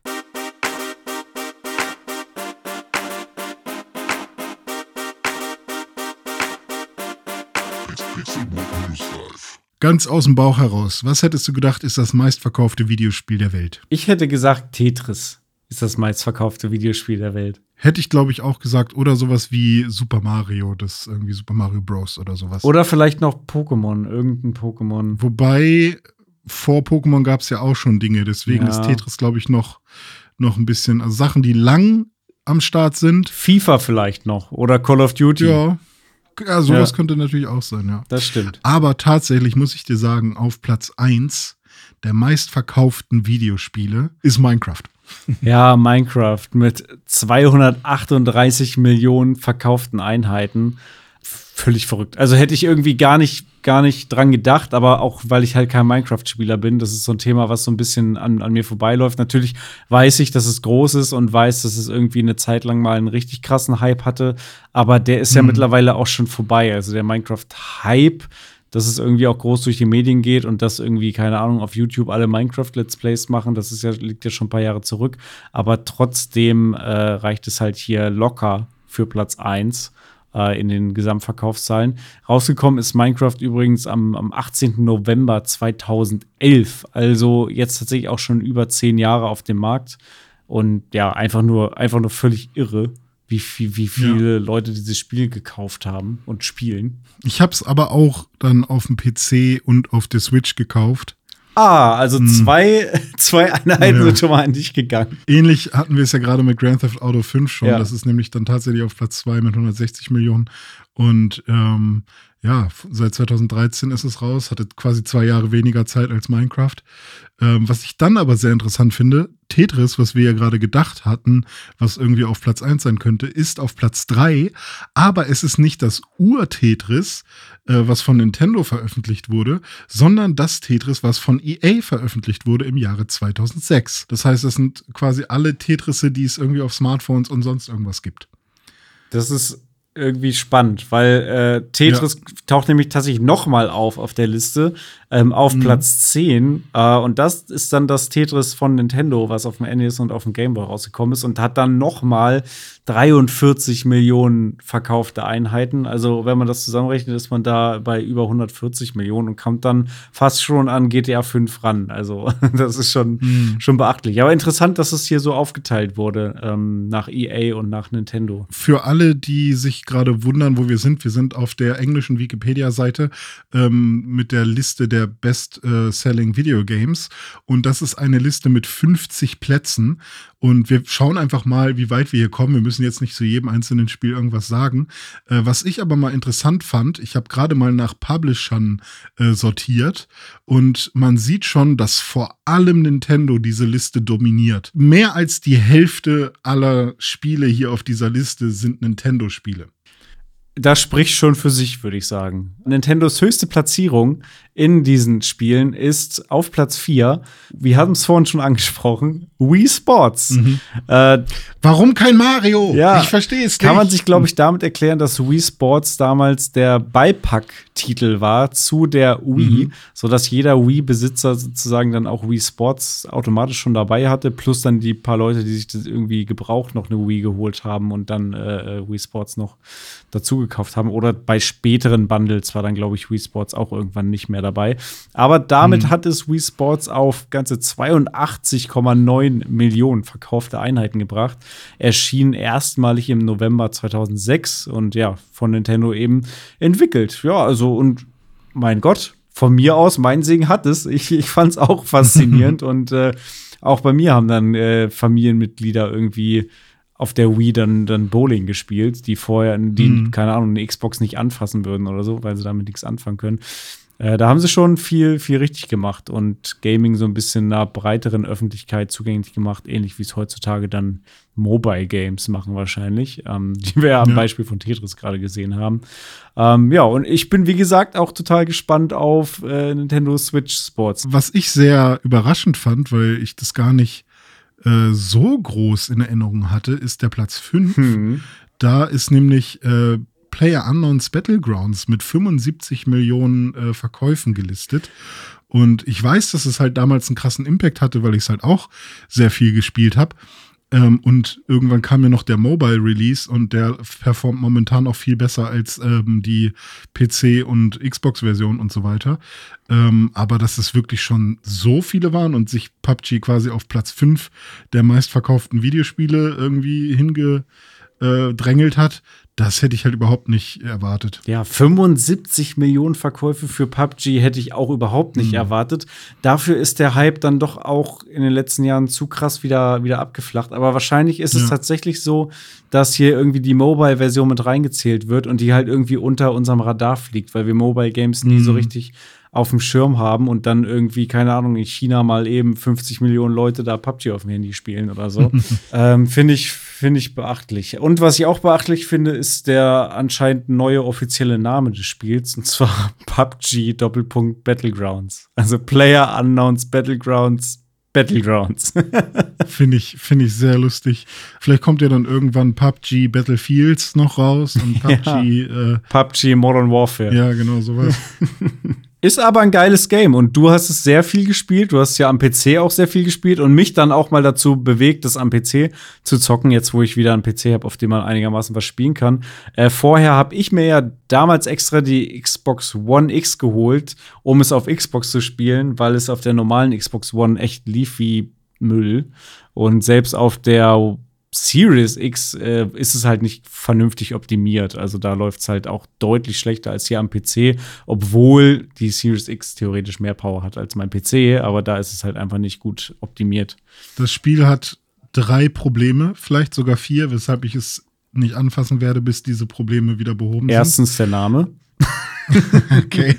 Ganz aus dem Bauch heraus. Was hättest du gedacht, ist das meistverkaufte Videospiel der Welt? Ich hätte gesagt, Tetris ist das meistverkaufte Videospiel der Welt. Hätte ich, glaube ich, auch gesagt. Oder sowas wie Super Mario, das irgendwie Super Mario Bros. oder sowas. Oder vielleicht noch Pokémon, irgendein Pokémon. Wobei, vor Pokémon gab es ja auch schon Dinge. Deswegen ja. ist Tetris, glaube ich, noch, noch ein bisschen, also Sachen, die lang am Start sind. FIFA vielleicht noch oder Call of Duty. Ja, ja, sowas ja. könnte natürlich auch sein, ja. Das stimmt. Aber tatsächlich muss ich dir sagen, auf Platz 1 der meistverkauften Videospiele ist Minecraft. Ja, Minecraft mit 238 Millionen verkauften Einheiten völlig verrückt. Also hätte ich irgendwie gar nicht, gar nicht dran gedacht, aber auch weil ich halt kein Minecraft-Spieler bin, das ist so ein Thema, was so ein bisschen an, an mir vorbeiläuft. Natürlich weiß ich, dass es groß ist und weiß, dass es irgendwie eine Zeit lang mal einen richtig krassen Hype hatte, aber der ist ja mhm. mittlerweile auch schon vorbei. Also der Minecraft-Hype, dass es irgendwie auch groß durch die Medien geht und dass irgendwie, keine Ahnung, auf YouTube alle Minecraft-Let's Plays machen, das ist ja, liegt ja schon ein paar Jahre zurück. Aber trotzdem äh, reicht es halt hier locker für Platz 1 äh, in den Gesamtverkaufszahlen. Rausgekommen ist Minecraft übrigens am, am 18. November 2011, also jetzt tatsächlich auch schon über zehn Jahre auf dem Markt. Und ja, einfach nur, einfach nur völlig irre, wie, wie, wie viele ja. Leute dieses Spiel gekauft haben und spielen. Ich habe es aber auch dann auf dem PC und auf der Switch gekauft. Ah, also hm. zwei, zwei Einheiten ja. sind schon mal an dich gegangen. Ähnlich hatten wir es ja gerade mit Grand Theft Auto 5 schon. Ja. Das ist nämlich dann tatsächlich auf Platz 2 mit 160 Millionen. Und ähm, ja, seit 2013 ist es raus, hatte quasi zwei Jahre weniger Zeit als Minecraft. Ähm, was ich dann aber sehr interessant finde, Tetris, was wir ja gerade gedacht hatten, was irgendwie auf Platz 1 sein könnte, ist auf Platz 3, aber es ist nicht das Ur-Tetris, äh, was von Nintendo veröffentlicht wurde, sondern das Tetris, was von EA veröffentlicht wurde im Jahre 2006. Das heißt, das sind quasi alle Tetrisse, die es irgendwie auf Smartphones und sonst irgendwas gibt. Das ist irgendwie spannend, weil äh, Tetris ja. taucht nämlich tatsächlich noch mal auf auf der Liste ähm, auf mhm. Platz 10 äh, und das ist dann das Tetris von Nintendo, was auf dem NES und auf dem Game Boy rausgekommen ist und hat dann noch mal 43 Millionen verkaufte Einheiten. Also wenn man das zusammenrechnet, ist man da bei über 140 Millionen und kommt dann fast schon an GTA 5 ran. Also das ist schon, mhm. schon beachtlich. Aber interessant, dass es hier so aufgeteilt wurde ähm, nach EA und nach Nintendo. Für alle, die sich gerade wundern, wo wir sind. Wir sind auf der englischen Wikipedia-Seite ähm, mit der Liste der der Best-Selling Video Games. Und das ist eine Liste mit 50 Plätzen. Und wir schauen einfach mal, wie weit wir hier kommen. Wir müssen jetzt nicht zu jedem einzelnen Spiel irgendwas sagen. Äh, was ich aber mal interessant fand, ich habe gerade mal nach Publishern äh, sortiert und man sieht schon, dass vor allem Nintendo diese Liste dominiert. Mehr als die Hälfte aller Spiele hier auf dieser Liste sind Nintendo-Spiele das spricht schon für sich, würde ich sagen. Nintendos höchste Platzierung in diesen Spielen ist auf Platz 4. Wir haben es vorhin schon angesprochen. Wii Sports. Mhm. Äh, Warum kein Mario? Ja, ich verstehe es nicht. Kann man sich, glaube ich, damit erklären, dass Wii Sports damals der Beipacktitel war zu der Wii, mhm. sodass jeder Wii-Besitzer sozusagen dann auch Wii Sports automatisch schon dabei hatte, plus dann die paar Leute, die sich das irgendwie gebraucht noch eine Wii geholt haben und dann äh, äh Wii Sports noch dazu gekauft haben. Oder bei späteren Bundles war dann, glaube ich, Wii Sports auch irgendwann nicht mehr dabei. Aber damit mhm. hat es Wii Sports auf ganze 82,9 Millionen verkaufte Einheiten gebracht. Erschien erstmalig im November 2006 und ja, von Nintendo eben entwickelt. Ja, also und mein Gott, von mir aus, mein Segen hat es. Ich, ich fand es auch faszinierend und äh, auch bei mir haben dann äh, Familienmitglieder irgendwie auf der Wii dann, dann Bowling gespielt, die vorher, die, mhm. keine Ahnung, eine Xbox nicht anfassen würden oder so, weil sie damit nichts anfangen können. Äh, da haben sie schon viel, viel richtig gemacht und Gaming so ein bisschen einer breiteren Öffentlichkeit zugänglich gemacht, ähnlich wie es heutzutage dann Mobile Games machen wahrscheinlich, ähm, die wir ja am. Beispiel von Tetris gerade gesehen haben. Ähm, ja, und ich bin, wie gesagt, auch total gespannt auf äh, Nintendo Switch Sports. Was ich sehr überraschend fand, weil ich das gar nicht äh, so groß in Erinnerung hatte, ist der Platz 5. Hm. Da ist nämlich äh, Player Unknowns Battlegrounds mit 75 Millionen äh, Verkäufen gelistet. Und ich weiß, dass es halt damals einen krassen Impact hatte, weil ich es halt auch sehr viel gespielt habe. Ähm, und irgendwann kam mir noch der Mobile Release und der performt momentan auch viel besser als ähm, die PC- und Xbox-Version und so weiter. Ähm, aber dass es wirklich schon so viele waren und sich PUBG quasi auf Platz 5 der meistverkauften Videospiele irgendwie hingedrängelt hat, das hätte ich halt überhaupt nicht erwartet. Ja, 75 Millionen Verkäufe für PUBG hätte ich auch überhaupt nicht mhm. erwartet. Dafür ist der Hype dann doch auch in den letzten Jahren zu krass wieder, wieder abgeflacht. Aber wahrscheinlich ist ja. es tatsächlich so, dass hier irgendwie die Mobile-Version mit reingezählt wird und die halt irgendwie unter unserem Radar fliegt, weil wir Mobile Games nie mhm. so richtig auf dem Schirm haben und dann irgendwie, keine Ahnung, in China mal eben 50 Millionen Leute da PUBG auf dem Handy spielen oder so. ähm, finde ich, finde ich beachtlich. Und was ich auch beachtlich finde, ist der anscheinend neue offizielle Name des Spiels, und zwar PUBG Doppelpunkt Battlegrounds. Also Player Unknowns Battlegrounds Battlegrounds. finde ich, finde ich sehr lustig. Vielleicht kommt ja dann irgendwann PUBG Battlefields noch raus und PUBG. Ja. Äh, PUBG Modern Warfare. Ja, genau, sowas. Ist aber ein geiles Game und du hast es sehr viel gespielt. Du hast ja am PC auch sehr viel gespielt und mich dann auch mal dazu bewegt, das am PC zu zocken, jetzt wo ich wieder einen PC habe, auf dem man einigermaßen was spielen kann. Äh, vorher habe ich mir ja damals extra die Xbox One X geholt, um es auf Xbox zu spielen, weil es auf der normalen Xbox One echt lief wie Müll. Und selbst auf der Series X äh, ist es halt nicht vernünftig optimiert. Also da läuft es halt auch deutlich schlechter als hier am PC, obwohl die Series X theoretisch mehr Power hat als mein PC, aber da ist es halt einfach nicht gut optimiert. Das Spiel hat drei Probleme, vielleicht sogar vier, weshalb ich es nicht anfassen werde, bis diese Probleme wieder behoben Erstens sind. Erstens der Name. okay.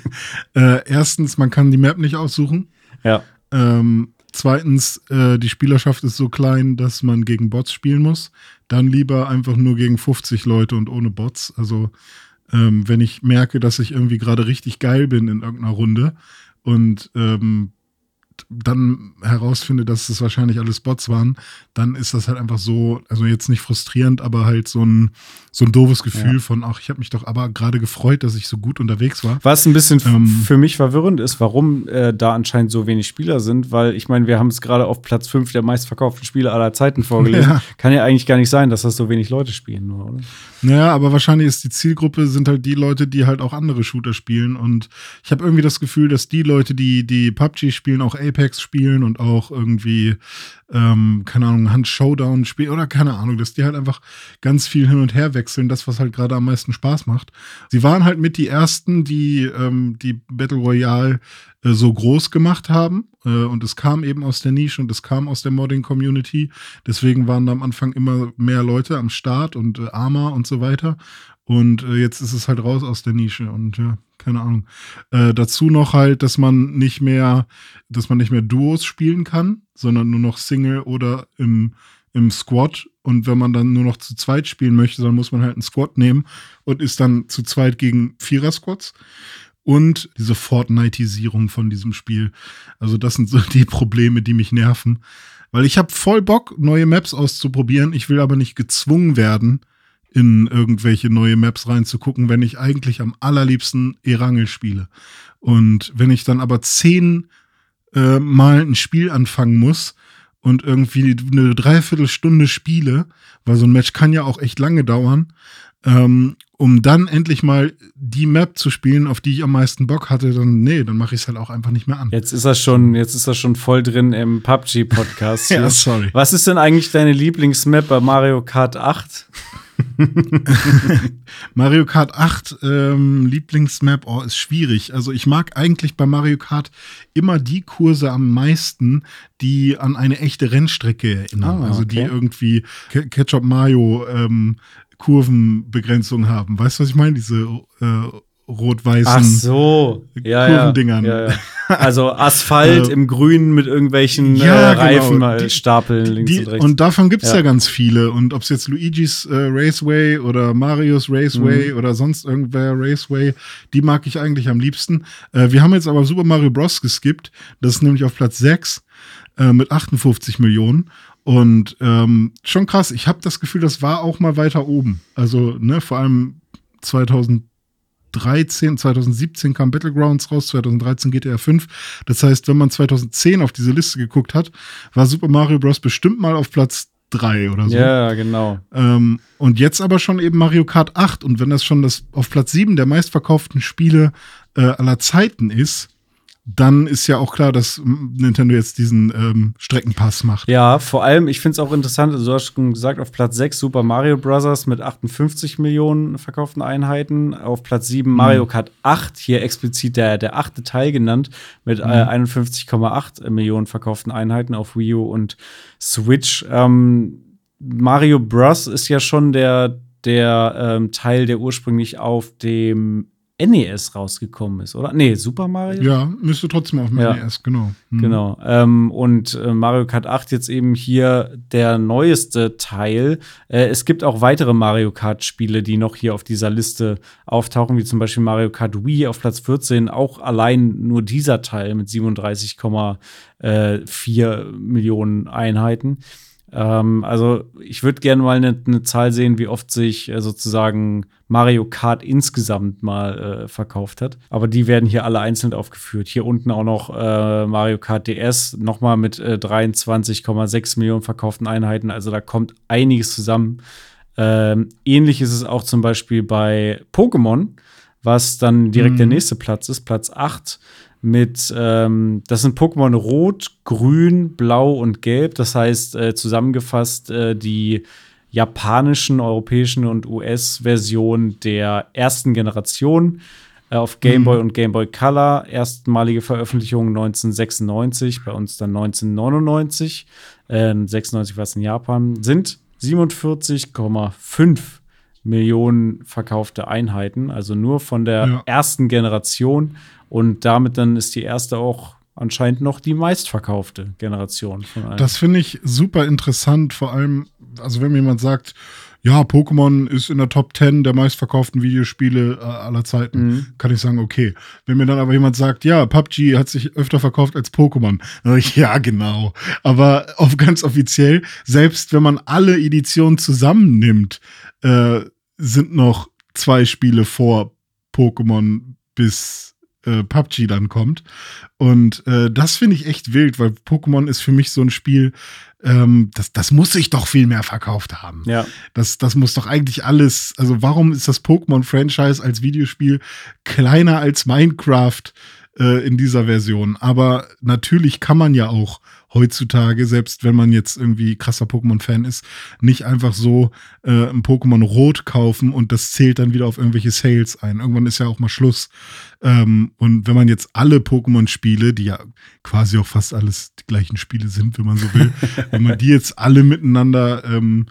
Äh, erstens, man kann die Map nicht aussuchen. Ja. Ähm, Zweitens, äh, die Spielerschaft ist so klein, dass man gegen Bots spielen muss. Dann lieber einfach nur gegen 50 Leute und ohne Bots. Also, ähm, wenn ich merke, dass ich irgendwie gerade richtig geil bin in irgendeiner Runde und ähm, dann herausfinde, dass es wahrscheinlich alles Bots waren, dann ist das halt einfach so, also jetzt nicht frustrierend, aber halt so ein, so ein doofes Gefühl ja. von, ach, ich habe mich doch aber gerade gefreut, dass ich so gut unterwegs war. Was ein bisschen ähm, für mich verwirrend ist, warum äh, da anscheinend so wenig Spieler sind, weil ich meine, wir haben es gerade auf Platz 5 der meistverkauften Spiele aller Zeiten vorgelesen. Ja. Kann ja eigentlich gar nicht sein, dass das so wenig Leute spielen, nur, oder? Naja, aber wahrscheinlich ist die Zielgruppe, sind halt die Leute, die halt auch andere Shooter spielen und ich habe irgendwie das Gefühl, dass die Leute, die die PUBG spielen, auch Apex spielen und auch irgendwie, ähm, keine Ahnung, Hand Showdown spielen oder keine Ahnung, dass die halt einfach ganz viel hin und her wechseln, das, was halt gerade am meisten Spaß macht. Sie waren halt mit die ersten, die ähm, die Battle Royale äh, so groß gemacht haben. Äh, und es kam eben aus der Nische und es kam aus der Modding-Community. Deswegen waren da am Anfang immer mehr Leute am Start und äh, Arma und so weiter. Und äh, jetzt ist es halt raus aus der Nische und ja, keine Ahnung. Äh, dazu noch halt, dass man nicht mehr, dass man nicht mehr Duos spielen kann, sondern nur noch Single oder im, im Squad. Und wenn man dann nur noch zu zweit spielen möchte, dann muss man halt einen Squad nehmen und ist dann zu zweit gegen Vierer-Squads. Und diese Fortniteisierung von diesem Spiel. Also, das sind so die Probleme, die mich nerven. Weil ich habe voll Bock, neue Maps auszuprobieren. Ich will aber nicht gezwungen werden, in irgendwelche neue Maps reinzugucken, wenn ich eigentlich am allerliebsten Erangel spiele. Und wenn ich dann aber zehn äh, Mal ein Spiel anfangen muss und irgendwie eine Dreiviertelstunde spiele, weil so ein Match kann ja auch echt lange dauern, ähm, um dann endlich mal die Map zu spielen, auf die ich am meisten Bock hatte, dann nee, dann mache ich es halt auch einfach nicht mehr an. Jetzt ist er schon, jetzt ist er schon voll drin im PUBG Podcast. ja, sorry. Was ist denn eigentlich deine Lieblingsmap bei Mario Kart 8? Mario Kart 8 ähm, Lieblingsmap, oh, ist schwierig. Also ich mag eigentlich bei Mario Kart immer die Kurse am meisten, die an eine echte Rennstrecke erinnern. Ah, also die okay. irgendwie Ke- Ketchup Mayo ähm, Kurvenbegrenzung haben. Weißt du, was ich meine? Diese äh, rot-weißen. So, ja. Kurvendingern. Ja. Also Asphalt Äh, im Grün mit irgendwelchen Ja, äh, genau. Reifen mal Die- stapeln links Die, und rechts. und davon gibt es ja. Ganz viele. Und ob es jetzt Luigi's äh, Raceway oder Marios Mhm. Raceway oder sonst irgendwer Raceway, die mag ich eigentlich am liebsten. Äh, wir haben jetzt aber Super Mario Bros. geskippt. Das ist nämlich auf Platz 6 äh, mit 58 Millionen. Und ähm, schon krass. Ich habe das Gefühl, das war auch mal weiter oben. Also, ne, vor allem 2013, 2017 kam Battlegrounds raus, 2013 GTA 5. Das heißt, wenn man 2010 auf diese Liste geguckt hat, war Super Mario Bros. bestimmt mal auf Platz 3 oder so. ja, genau. Ähm, und jetzt aber schon eben Mario Kart 8. Und wenn das schon das auf Platz 7 der meistverkauften Spiele äh, aller Zeiten ist, dann ist ja auch klar, dass Nintendo jetzt diesen ähm, Streckenpass macht. Ja, vor allem, ich finde es auch interessant, also du hast schon gesagt, auf Platz 6 Super Mario Bros. mit 58 Millionen verkauften Einheiten. Auf Platz 7 Mario Kart 8, hier explizit der, der achte Teil genannt, mit äh, 51,8 Millionen verkauften Einheiten auf Wii U und Switch. Ähm, Mario Bros. ist ja schon der, der ähm, Teil, der ursprünglich auf dem NES rausgekommen ist, oder? Nee, Super Mario? Ja, müsste trotzdem auf dem Ja. NES, genau. Hm. Genau. Ähm, und äh, Mario Kart 8 jetzt eben hier der neueste Teil. Äh, es gibt auch weitere Mario Kart-Spiele, die noch hier auf dieser Liste auftauchen, wie zum Beispiel Mario Kart Wii auf Platz 14. Auch allein nur dieser Teil mit 37,4 Millionen Einheiten. Ähm, also ich würde gerne mal eine ne Zahl sehen, wie oft sich äh, sozusagen Mario Kart insgesamt mal äh, verkauft hat. Aber die werden hier alle einzeln aufgeführt. Hier unten auch noch äh, Mario Kart DS, nochmal mit äh, 23,6 Millionen verkauften Einheiten. Also da kommt einiges zusammen. Ähm, ähnlich ist es auch zum Beispiel bei Pokémon, was dann direkt der nächste Platz ist, Platz 8 mit, ähm, das sind Pokémon Rot, Grün, Blau und Gelb. Das heißt, äh, zusammengefasst äh, die japanischen, europäischen und US-Version der ersten Generation äh, auf Game Boy und Game Boy Color. Erstmalige Veröffentlichung 1996, bei uns dann 1999. Äh, 96 war es in Japan. Sind 47,5 Millionen verkaufte Einheiten, also nur von der Ja. ersten Generation. Und damit dann ist die erste auch anscheinend noch die meistverkaufte Generation von allen. Das finde ich super interessant, vor allem, also wenn mir jemand sagt, ja, Pokémon ist in der Top 10 der meistverkauften Videospiele äh, aller Zeiten, Mhm. kann ich sagen, okay. Wenn mir dann aber jemand sagt, ja, PUBG hat sich öfter verkauft als Pokémon, dann ich, ja, genau. Aber auf ganz offiziell, selbst wenn man alle Editionen zusammennimmt, äh, sind noch zwei Spiele vor Pokémon bis äh, PUBG dann kommt. Und äh, das finde ich echt wild, weil Pokémon ist für mich so ein Spiel, ähm, das, das muss sich doch viel mehr verkauft haben. ja. Das, das muss doch eigentlich alles, also warum ist das Pokémon-Franchise als Videospiel kleiner als Minecraft äh, in dieser Version. Aber natürlich kann man ja auch heutzutage, selbst wenn man jetzt irgendwie krasser Pokémon-Fan ist, nicht einfach so äh, ein Pokémon Rot kaufen und das zählt dann wieder auf irgendwelche Sales ein. Irgendwann ist ja auch mal Schluss. Ähm, und wenn man jetzt alle Pokémon-Spiele, die ja quasi auch fast alles die gleichen Spiele sind, wenn man so will, wenn man die jetzt alle miteinander ähm,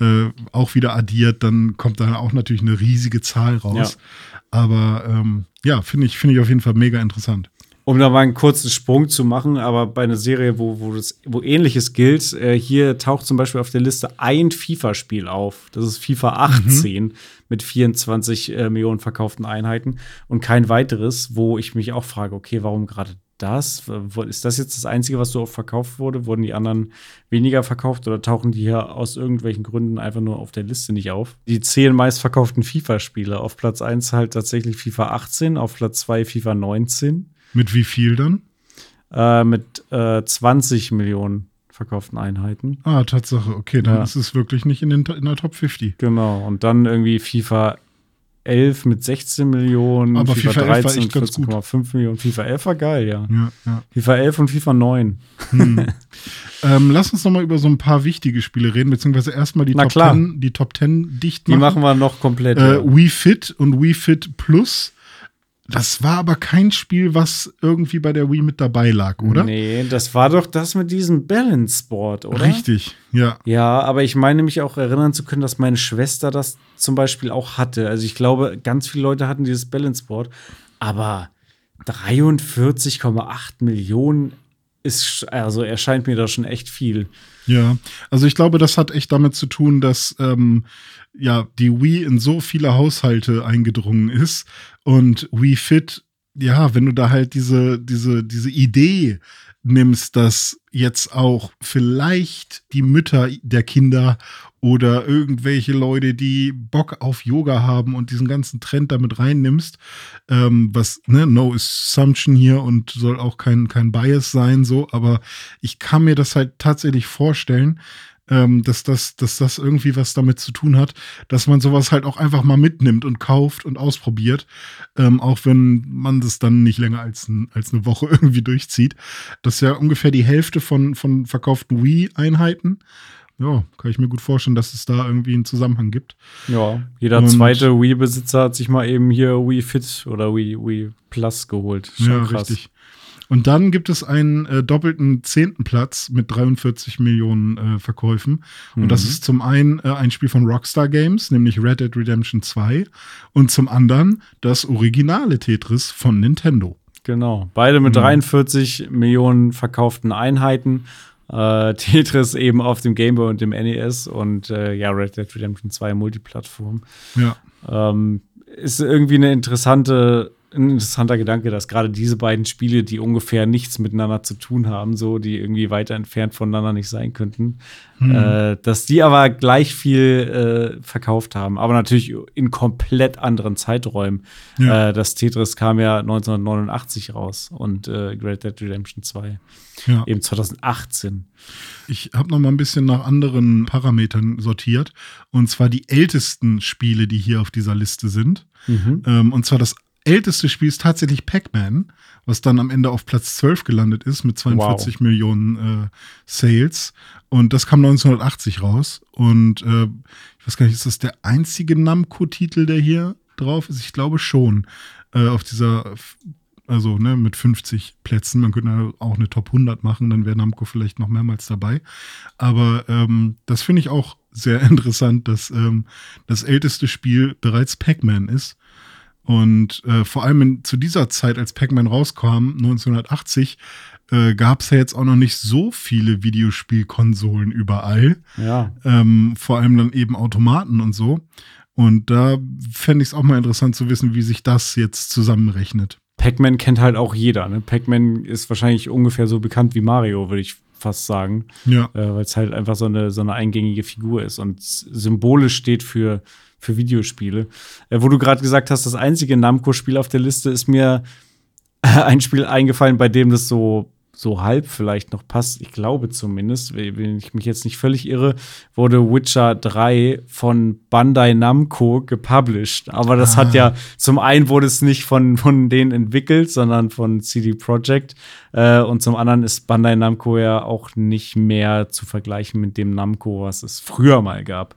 äh, auch wieder addiert, dann kommt da auch natürlich eine riesige Zahl raus. Ja. Aber ähm, ja, finde ich, finde ich auf jeden Fall mega interessant um da mal einen kurzen Sprung zu machen, aber bei einer Serie, wo, wo, das, wo ähnliches gilt, äh, hier taucht zum Beispiel auf der Liste ein FIFA-Spiel auf. Das ist FIFA 18 mhm. mit 24 äh, Millionen verkauften Einheiten und kein weiteres, wo ich mich auch frage, okay, warum gerade das? Ist das jetzt das Einzige, was so oft verkauft wurde? Wurden die anderen weniger verkauft oder tauchen die hier aus irgendwelchen Gründen einfach nur auf der Liste nicht auf? Die zehn meistverkauften FIFA-Spiele. Auf Platz 1 halt tatsächlich FIFA 18, auf Platz 2 FIFA 19. Mit wie viel dann? Äh, mit äh, 20 Millionen verkauften Einheiten. Ah, Tatsache. Okay, dann ja. ist es wirklich nicht in, den, in der Top 50. Genau. Und dann irgendwie FIFA 11 mit 16 Millionen, Aber FIFA, FIFA 13 mit 14,5 Millionen. FIFA 11 war geil, ja. ja, ja. FIFA 11 und FIFA 9. Hm. ähm, lass uns noch mal über so ein paar wichtige Spiele reden, beziehungsweise erstmal die, Top 10, die Top 10 dicht machen. Die machen wir noch komplett. Äh, ja. Wii Fit und Wii Fit Plus das war aber kein Spiel, was irgendwie bei der Wii mit dabei lag, oder? Nee, das war doch das mit diesem Balance Board, oder? Richtig, ja. Ja, aber ich meine mich auch erinnern zu können, dass meine Schwester das zum Beispiel auch hatte. Also ich glaube, ganz viele Leute hatten dieses Balance Board, aber 43,8 Millionen ist, also erscheint mir da schon echt viel. Ja, also ich glaube, das hat echt damit zu tun, dass ähm, ja die Wii in so viele Haushalte eingedrungen ist und Wii Fit, ja, wenn du da halt diese, diese, diese Idee nimmst, dass jetzt auch vielleicht die Mütter der Kinder oder irgendwelche Leute, die Bock auf Yoga haben und diesen ganzen Trend damit reinnimmst, ähm, was, ne, no assumption hier und soll auch kein, kein Bias sein, so, aber ich kann mir das halt tatsächlich vorstellen, ähm, dass, das, dass das irgendwie was damit zu tun hat, dass man sowas halt auch einfach mal mitnimmt und kauft und ausprobiert, ähm, auch wenn man das dann nicht länger als, ein, als eine Woche irgendwie durchzieht. Das ist ja ungefähr die Hälfte von, von verkauften Wii-Einheiten. Ja, kann ich mir gut vorstellen, dass es da irgendwie einen Zusammenhang gibt. Ja, jeder und zweite Wii-Besitzer hat sich mal eben hier Wii Fit oder Wii, Wii Plus geholt. Schon ja, krass. richtig. Und dann gibt es einen äh, doppelten zehnten Platz mit 43 Millionen äh, Verkäufen. Mhm. Und das mhm. ist zum einen äh, ein Spiel von Rockstar Games, nämlich Red Dead Redemption 2. Und zum anderen das originale Tetris von Nintendo. Genau, beide mit mhm. 43 Millionen verkauften Einheiten. Äh, Tetris eben auf dem Game Boy und dem NES und äh, ja, Red Dead Redemption 2 Multiplattform. Ja. Ähm, ist irgendwie eine interessante ein interessanter Gedanke, dass gerade diese beiden Spiele, die ungefähr nichts miteinander zu tun haben, so die irgendwie weiter entfernt voneinander nicht sein könnten, hm. äh, dass die aber gleich viel äh, verkauft haben, aber natürlich in komplett anderen Zeiträumen. Ja. Äh, das Tetris kam ja 1989 raus und äh, Great Dead Redemption 2 ja. eben 2018. Ich habe noch mal ein bisschen nach anderen Parametern sortiert und zwar die ältesten Spiele, die hier auf dieser Liste sind. Mhm. Ähm, und zwar das älteste Spiel ist tatsächlich Pac-Man, was dann am Ende auf Platz 12 gelandet ist mit 42 wow. Millionen äh, Sales. Und das kam 1980 raus. Und äh, ich weiß gar nicht, ist das der einzige Namco-Titel, der hier drauf ist? Ich glaube schon. Äh, auf dieser, also ne, mit 50 Plätzen. Man könnte auch eine Top 100 machen, dann wäre Namco vielleicht noch mehrmals dabei. Aber ähm, das finde ich auch sehr interessant, dass ähm, das älteste Spiel bereits Pac-Man ist. Und äh, vor allem in, zu dieser Zeit, als Pac-Man rauskam, 1980, äh, gab es ja jetzt auch noch nicht so viele Videospielkonsolen überall. Ja. Ähm, vor allem dann eben Automaten und so. Und da fände ich es auch mal interessant zu wissen, wie sich das jetzt zusammenrechnet. Pac-Man kennt halt auch jeder. Ne? Pac-Man ist wahrscheinlich ungefähr so bekannt wie Mario, würde ich fast sagen. Ja. Äh, Weil es halt einfach so eine, so eine eingängige Figur ist und symbolisch steht für für Videospiele. Äh, wo du gerade gesagt hast, das einzige Namco-Spiel auf der Liste ist mir ein Spiel eingefallen, bei dem das so so halb vielleicht noch passt, ich glaube zumindest, wenn ich mich jetzt nicht völlig irre, wurde Witcher 3 von Bandai Namco gepublished. Aber das ah. hat ja, zum einen wurde es nicht von, von denen entwickelt, sondern von CD Projekt. Äh, und zum anderen ist Bandai Namco ja auch nicht mehr zu vergleichen mit dem Namco, was es früher mal gab.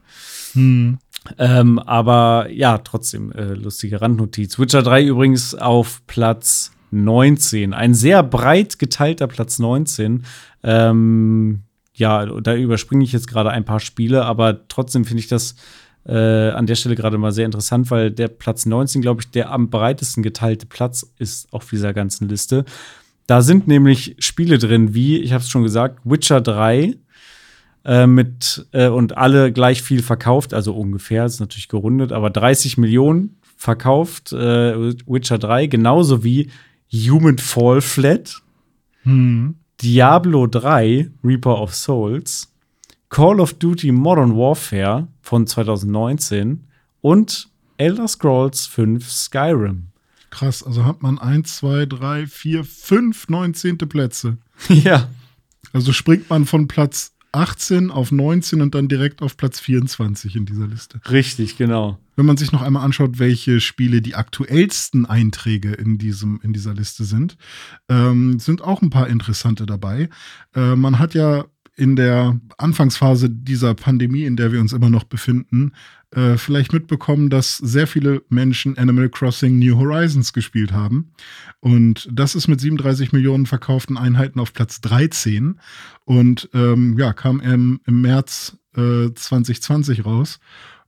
Hm. Ähm, aber ja, trotzdem, äh, lustige Randnotiz. Witcher 3 übrigens auf Platz 19. Ein sehr breit geteilter Platz 19. Ähm, ja, da überspringe ich jetzt gerade ein paar Spiele, aber trotzdem finde ich das äh, an der Stelle gerade mal sehr interessant, weil der Platz 19, glaube ich, der am breitesten geteilte Platz ist auf dieser ganzen Liste. Da sind nämlich Spiele drin, wie, ich habe es schon gesagt, Witcher 3 äh, mit äh, und alle gleich viel verkauft, also ungefähr, ist natürlich gerundet, aber 30 Millionen verkauft, äh, Witcher 3, genauso wie Human Fall Flat, hm. Diablo 3, Reaper of Souls, Call of Duty Modern Warfare von 2019 und Elder Scrolls 5 Skyrim. Krass, also hat man 1, 2, 3, 4, 5 19. Plätze. Ja. Also springt man von Platz 18 auf 19 und dann direkt auf Platz 24 in dieser Liste. Richtig, genau. Wenn man sich noch einmal anschaut, welche Spiele die aktuellsten Einträge in, diesem, in dieser Liste sind, ähm, sind auch ein paar interessante dabei. Äh, man hat ja in der Anfangsphase dieser Pandemie, in der wir uns immer noch befinden, äh, vielleicht mitbekommen, dass sehr viele Menschen Animal Crossing New Horizons gespielt haben. Und das ist mit 37 Millionen verkauften Einheiten auf Platz 13 und ähm, ja, kam im, im März äh, 2020 raus.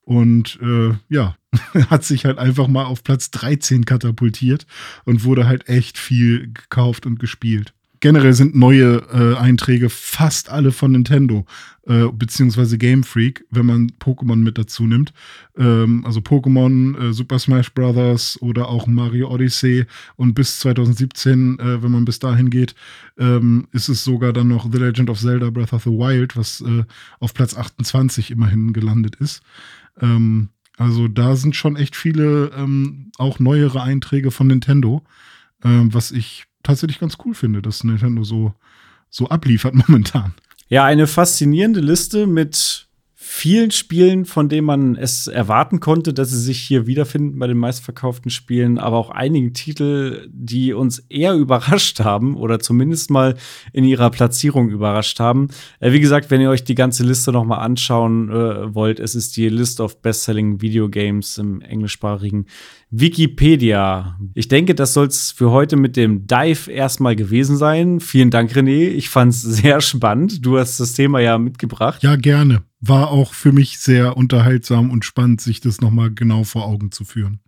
Und äh, ja, hat sich halt einfach mal auf Platz 13 katapultiert und wurde halt echt viel gekauft und gespielt generell sind neue äh, Einträge fast alle von Nintendo, äh, beziehungsweise Game Freak, wenn man Pokémon mit dazu nimmt. Ähm, also Pokémon, äh, Super Smash Bros. oder auch Mario Odyssey. Und bis 2017, äh, wenn man bis dahin geht, ähm, ist es sogar dann noch The Legend of Zelda Breath of the Wild, was äh, auf Platz 28 immerhin gelandet ist. Ähm, also da sind schon echt viele ähm, auch neuere Einträge von Nintendo, ähm, was ich tatsächlich ganz cool finde, dass Nintendo so, so abliefert momentan. Ja, eine faszinierende Liste mit vielen Spielen, von denen man es erwarten konnte, dass sie sich hier wiederfinden bei den meistverkauften Spielen, aber auch einigen Titel, die uns eher überrascht haben oder zumindest mal in ihrer Platzierung überrascht haben. Äh, wie gesagt, wenn ihr euch die ganze Liste noch mal anschauen äh, wollt, es ist die List of Best-Selling Video Games im englischsprachigen Wikipedia. Ich denke, das soll es für heute mit dem Dive erstmal gewesen sein. Vielen Dank, René. Ich fand es sehr spannend. Du hast das Thema ja mitgebracht. Ja, gerne. War auch für mich sehr unterhaltsam und spannend, sich das nochmal genau vor Augen zu führen.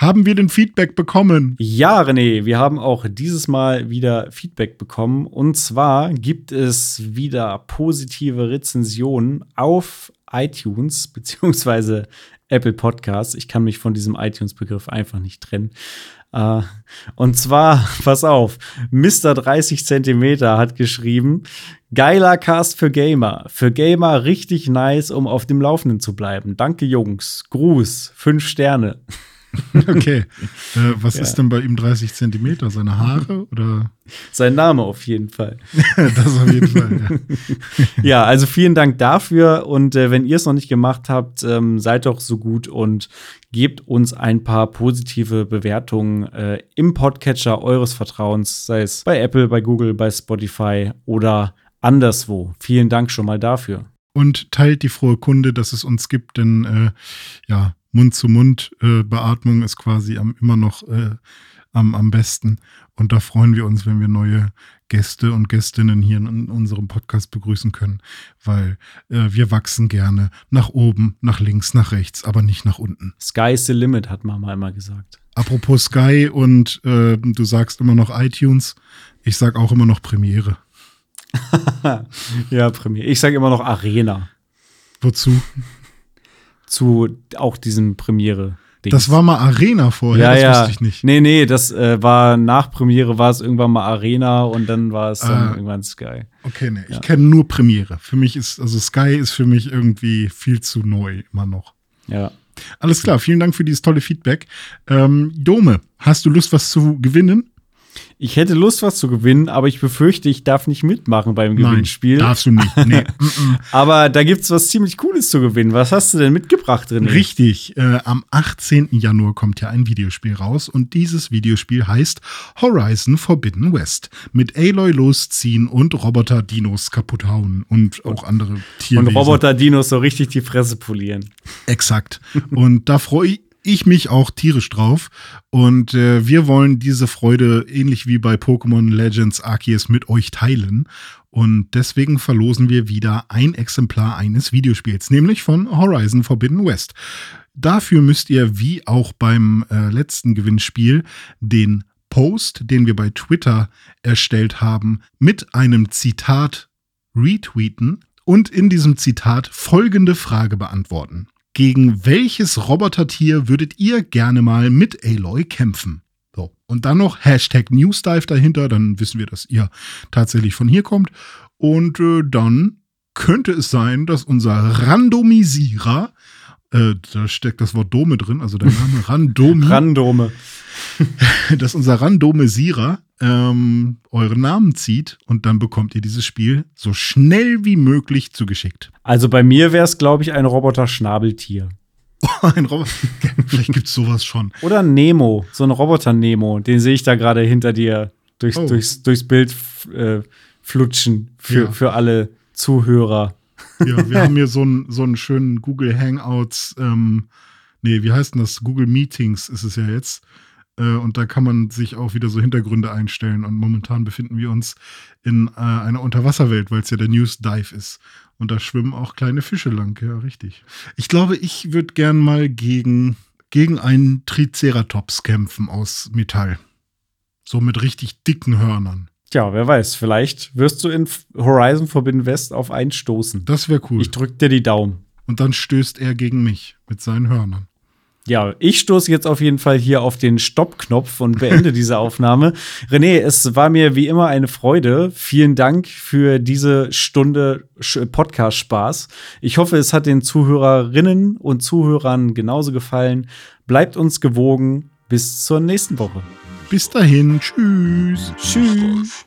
Haben wir denn Feedback bekommen? Ja, René, wir haben auch dieses Mal wieder Feedback bekommen. Und zwar gibt es wieder positive Rezensionen auf iTunes beziehungsweise Apple Podcasts. Ich kann mich von diesem iTunes-Begriff einfach nicht trennen. Uh, und zwar, pass auf, Mr. 30 Zentimeter hat geschrieben, geiler Cast für Gamer. Für Gamer richtig nice, um auf dem Laufenden zu bleiben. Danke, Jungs. Gruß. Fünf Sterne. Okay. Äh, was ja. ist denn bei ihm 30 Zentimeter? Seine Haare oder? Sein Name auf jeden Fall. das auf jeden Fall, ja. ja, also vielen Dank dafür. Und äh, wenn ihr es noch nicht gemacht habt, ähm, seid doch so gut und gebt uns ein paar positive Bewertungen äh, im Podcatcher eures Vertrauens, sei es bei Apple, bei Google, bei Spotify oder anderswo. Vielen Dank schon mal dafür und teilt die frohe Kunde, dass es uns gibt, denn äh, ja, Mund-zu-Mund-Beatmung äh, ist quasi am, immer noch äh, am, am besten. Und da freuen wir uns, wenn wir neue Gäste und Gästinnen hier in unserem Podcast begrüßen können, weil äh, wir wachsen gerne nach oben, nach links, nach rechts, aber nicht nach unten. Sky is the limit, hat Mama immer gesagt. Apropos Sky und äh, du sagst immer noch iTunes, ich sag auch immer noch Premiere. ja, Premiere. Ich sage immer noch Arena. Wozu? Zu auch diesem Premiere. Dings. Das war mal Arena vorher, ja, das ja. wusste ich nicht. Nee, nee, das äh, war nach Premiere war es irgendwann mal Arena und dann war es dann Ah. irgendwann Sky. Okay, nee, ich kenne nur Premiere. Für mich ist, also Sky ist für mich irgendwie viel zu neu immer noch. Ja. Alles klar, vielen Dank für dieses tolle Feedback. Ähm, Dome, hast du Lust, was zu gewinnen? Ich hätte Lust, was zu gewinnen, aber ich befürchte, ich darf nicht mitmachen beim Gewinnspiel. Nein, darfst du nicht. Nee. mm, mm. aber da gibt's was ziemlich Cooles zu gewinnen. Was hast du denn mitgebracht drin? Richtig, äh, am 18. Januar kommt ja ein Videospiel raus und dieses Videospiel heißt Horizon Forbidden West. Mit Aloy losziehen und Roboter-Dinos kaputt hauen und auch andere Und Tierwesen. Roboter-Dinos so richtig die Fresse polieren. Exakt. Und da freue ich mich auch tierisch drauf. Und äh, wir wollen diese Freude ähnlich wie bei Pokémon Legends Arceus mit euch teilen. Und deswegen verlosen wir wieder ein Exemplar eines Videospiels, nämlich von Horizon Forbidden West. Dafür müsst ihr, wie auch beim äh, letzten Gewinnspiel, den Post, den wir bei Twitter erstellt haben, mit einem Zitat retweeten und in diesem Zitat folgende Frage beantworten. Gegen welches Robotertier würdet ihr gerne mal mit Aloy kämpfen? So. Und dann noch Hashtag Newsdive dahinter, dann wissen wir, dass ihr tatsächlich von hier kommt. Und äh, dann könnte es sein, dass unser Randomisierer, äh, da steckt das Wort Dome drin, also der Name Randomi, Randome. dass unser Randomisierer ähm, euren Namen zieht und dann bekommt ihr dieses Spiel so schnell wie möglich zugeschickt. Also bei mir wäre es, glaube ich, ein Roboter-Schnabeltier. Ein Roboter. Vielleicht gibt es sowas schon. Oder Nemo, so ein Roboter-Nemo. Den sehe ich da gerade hinter dir durchs, Oh. durchs, durchs Bild äh, flutschen für, Ja. für alle Zuhörer. Ja, wir haben hier so einen, so einen schönen Google Hangouts, ähm, nee, wie heißt denn das? Google Meetings ist es ja jetzt. Äh, und da kann man sich auch wieder so Hintergründe einstellen. Und momentan befinden wir uns in äh, einer Unterwasserwelt, weil es ja der News Dive ist. Und da schwimmen auch kleine Fische lang, ja, richtig. Ich glaube, ich würde gern mal gegen, gegen einen Triceratops kämpfen aus Metall. So mit richtig dicken Hörnern. Tja, wer weiß, vielleicht wirst du in Horizon Forbidden West auf einen stoßen. Das wäre cool. Ich drück dir die Daumen. Und dann stößt er gegen mich mit seinen Hörnern. Ja, ich stoße jetzt auf jeden Fall hier auf den Stoppknopf und beende diese Aufnahme. René, es war mir wie immer eine Freude. Vielen Dank für diese Stunde Podcast-Spaß. Ich hoffe, es hat den Zuhörerinnen und Zuhörern genauso gefallen. Bleibt uns gewogen. Bis zur nächsten Woche. Bis dahin, tschüss. Tschüss.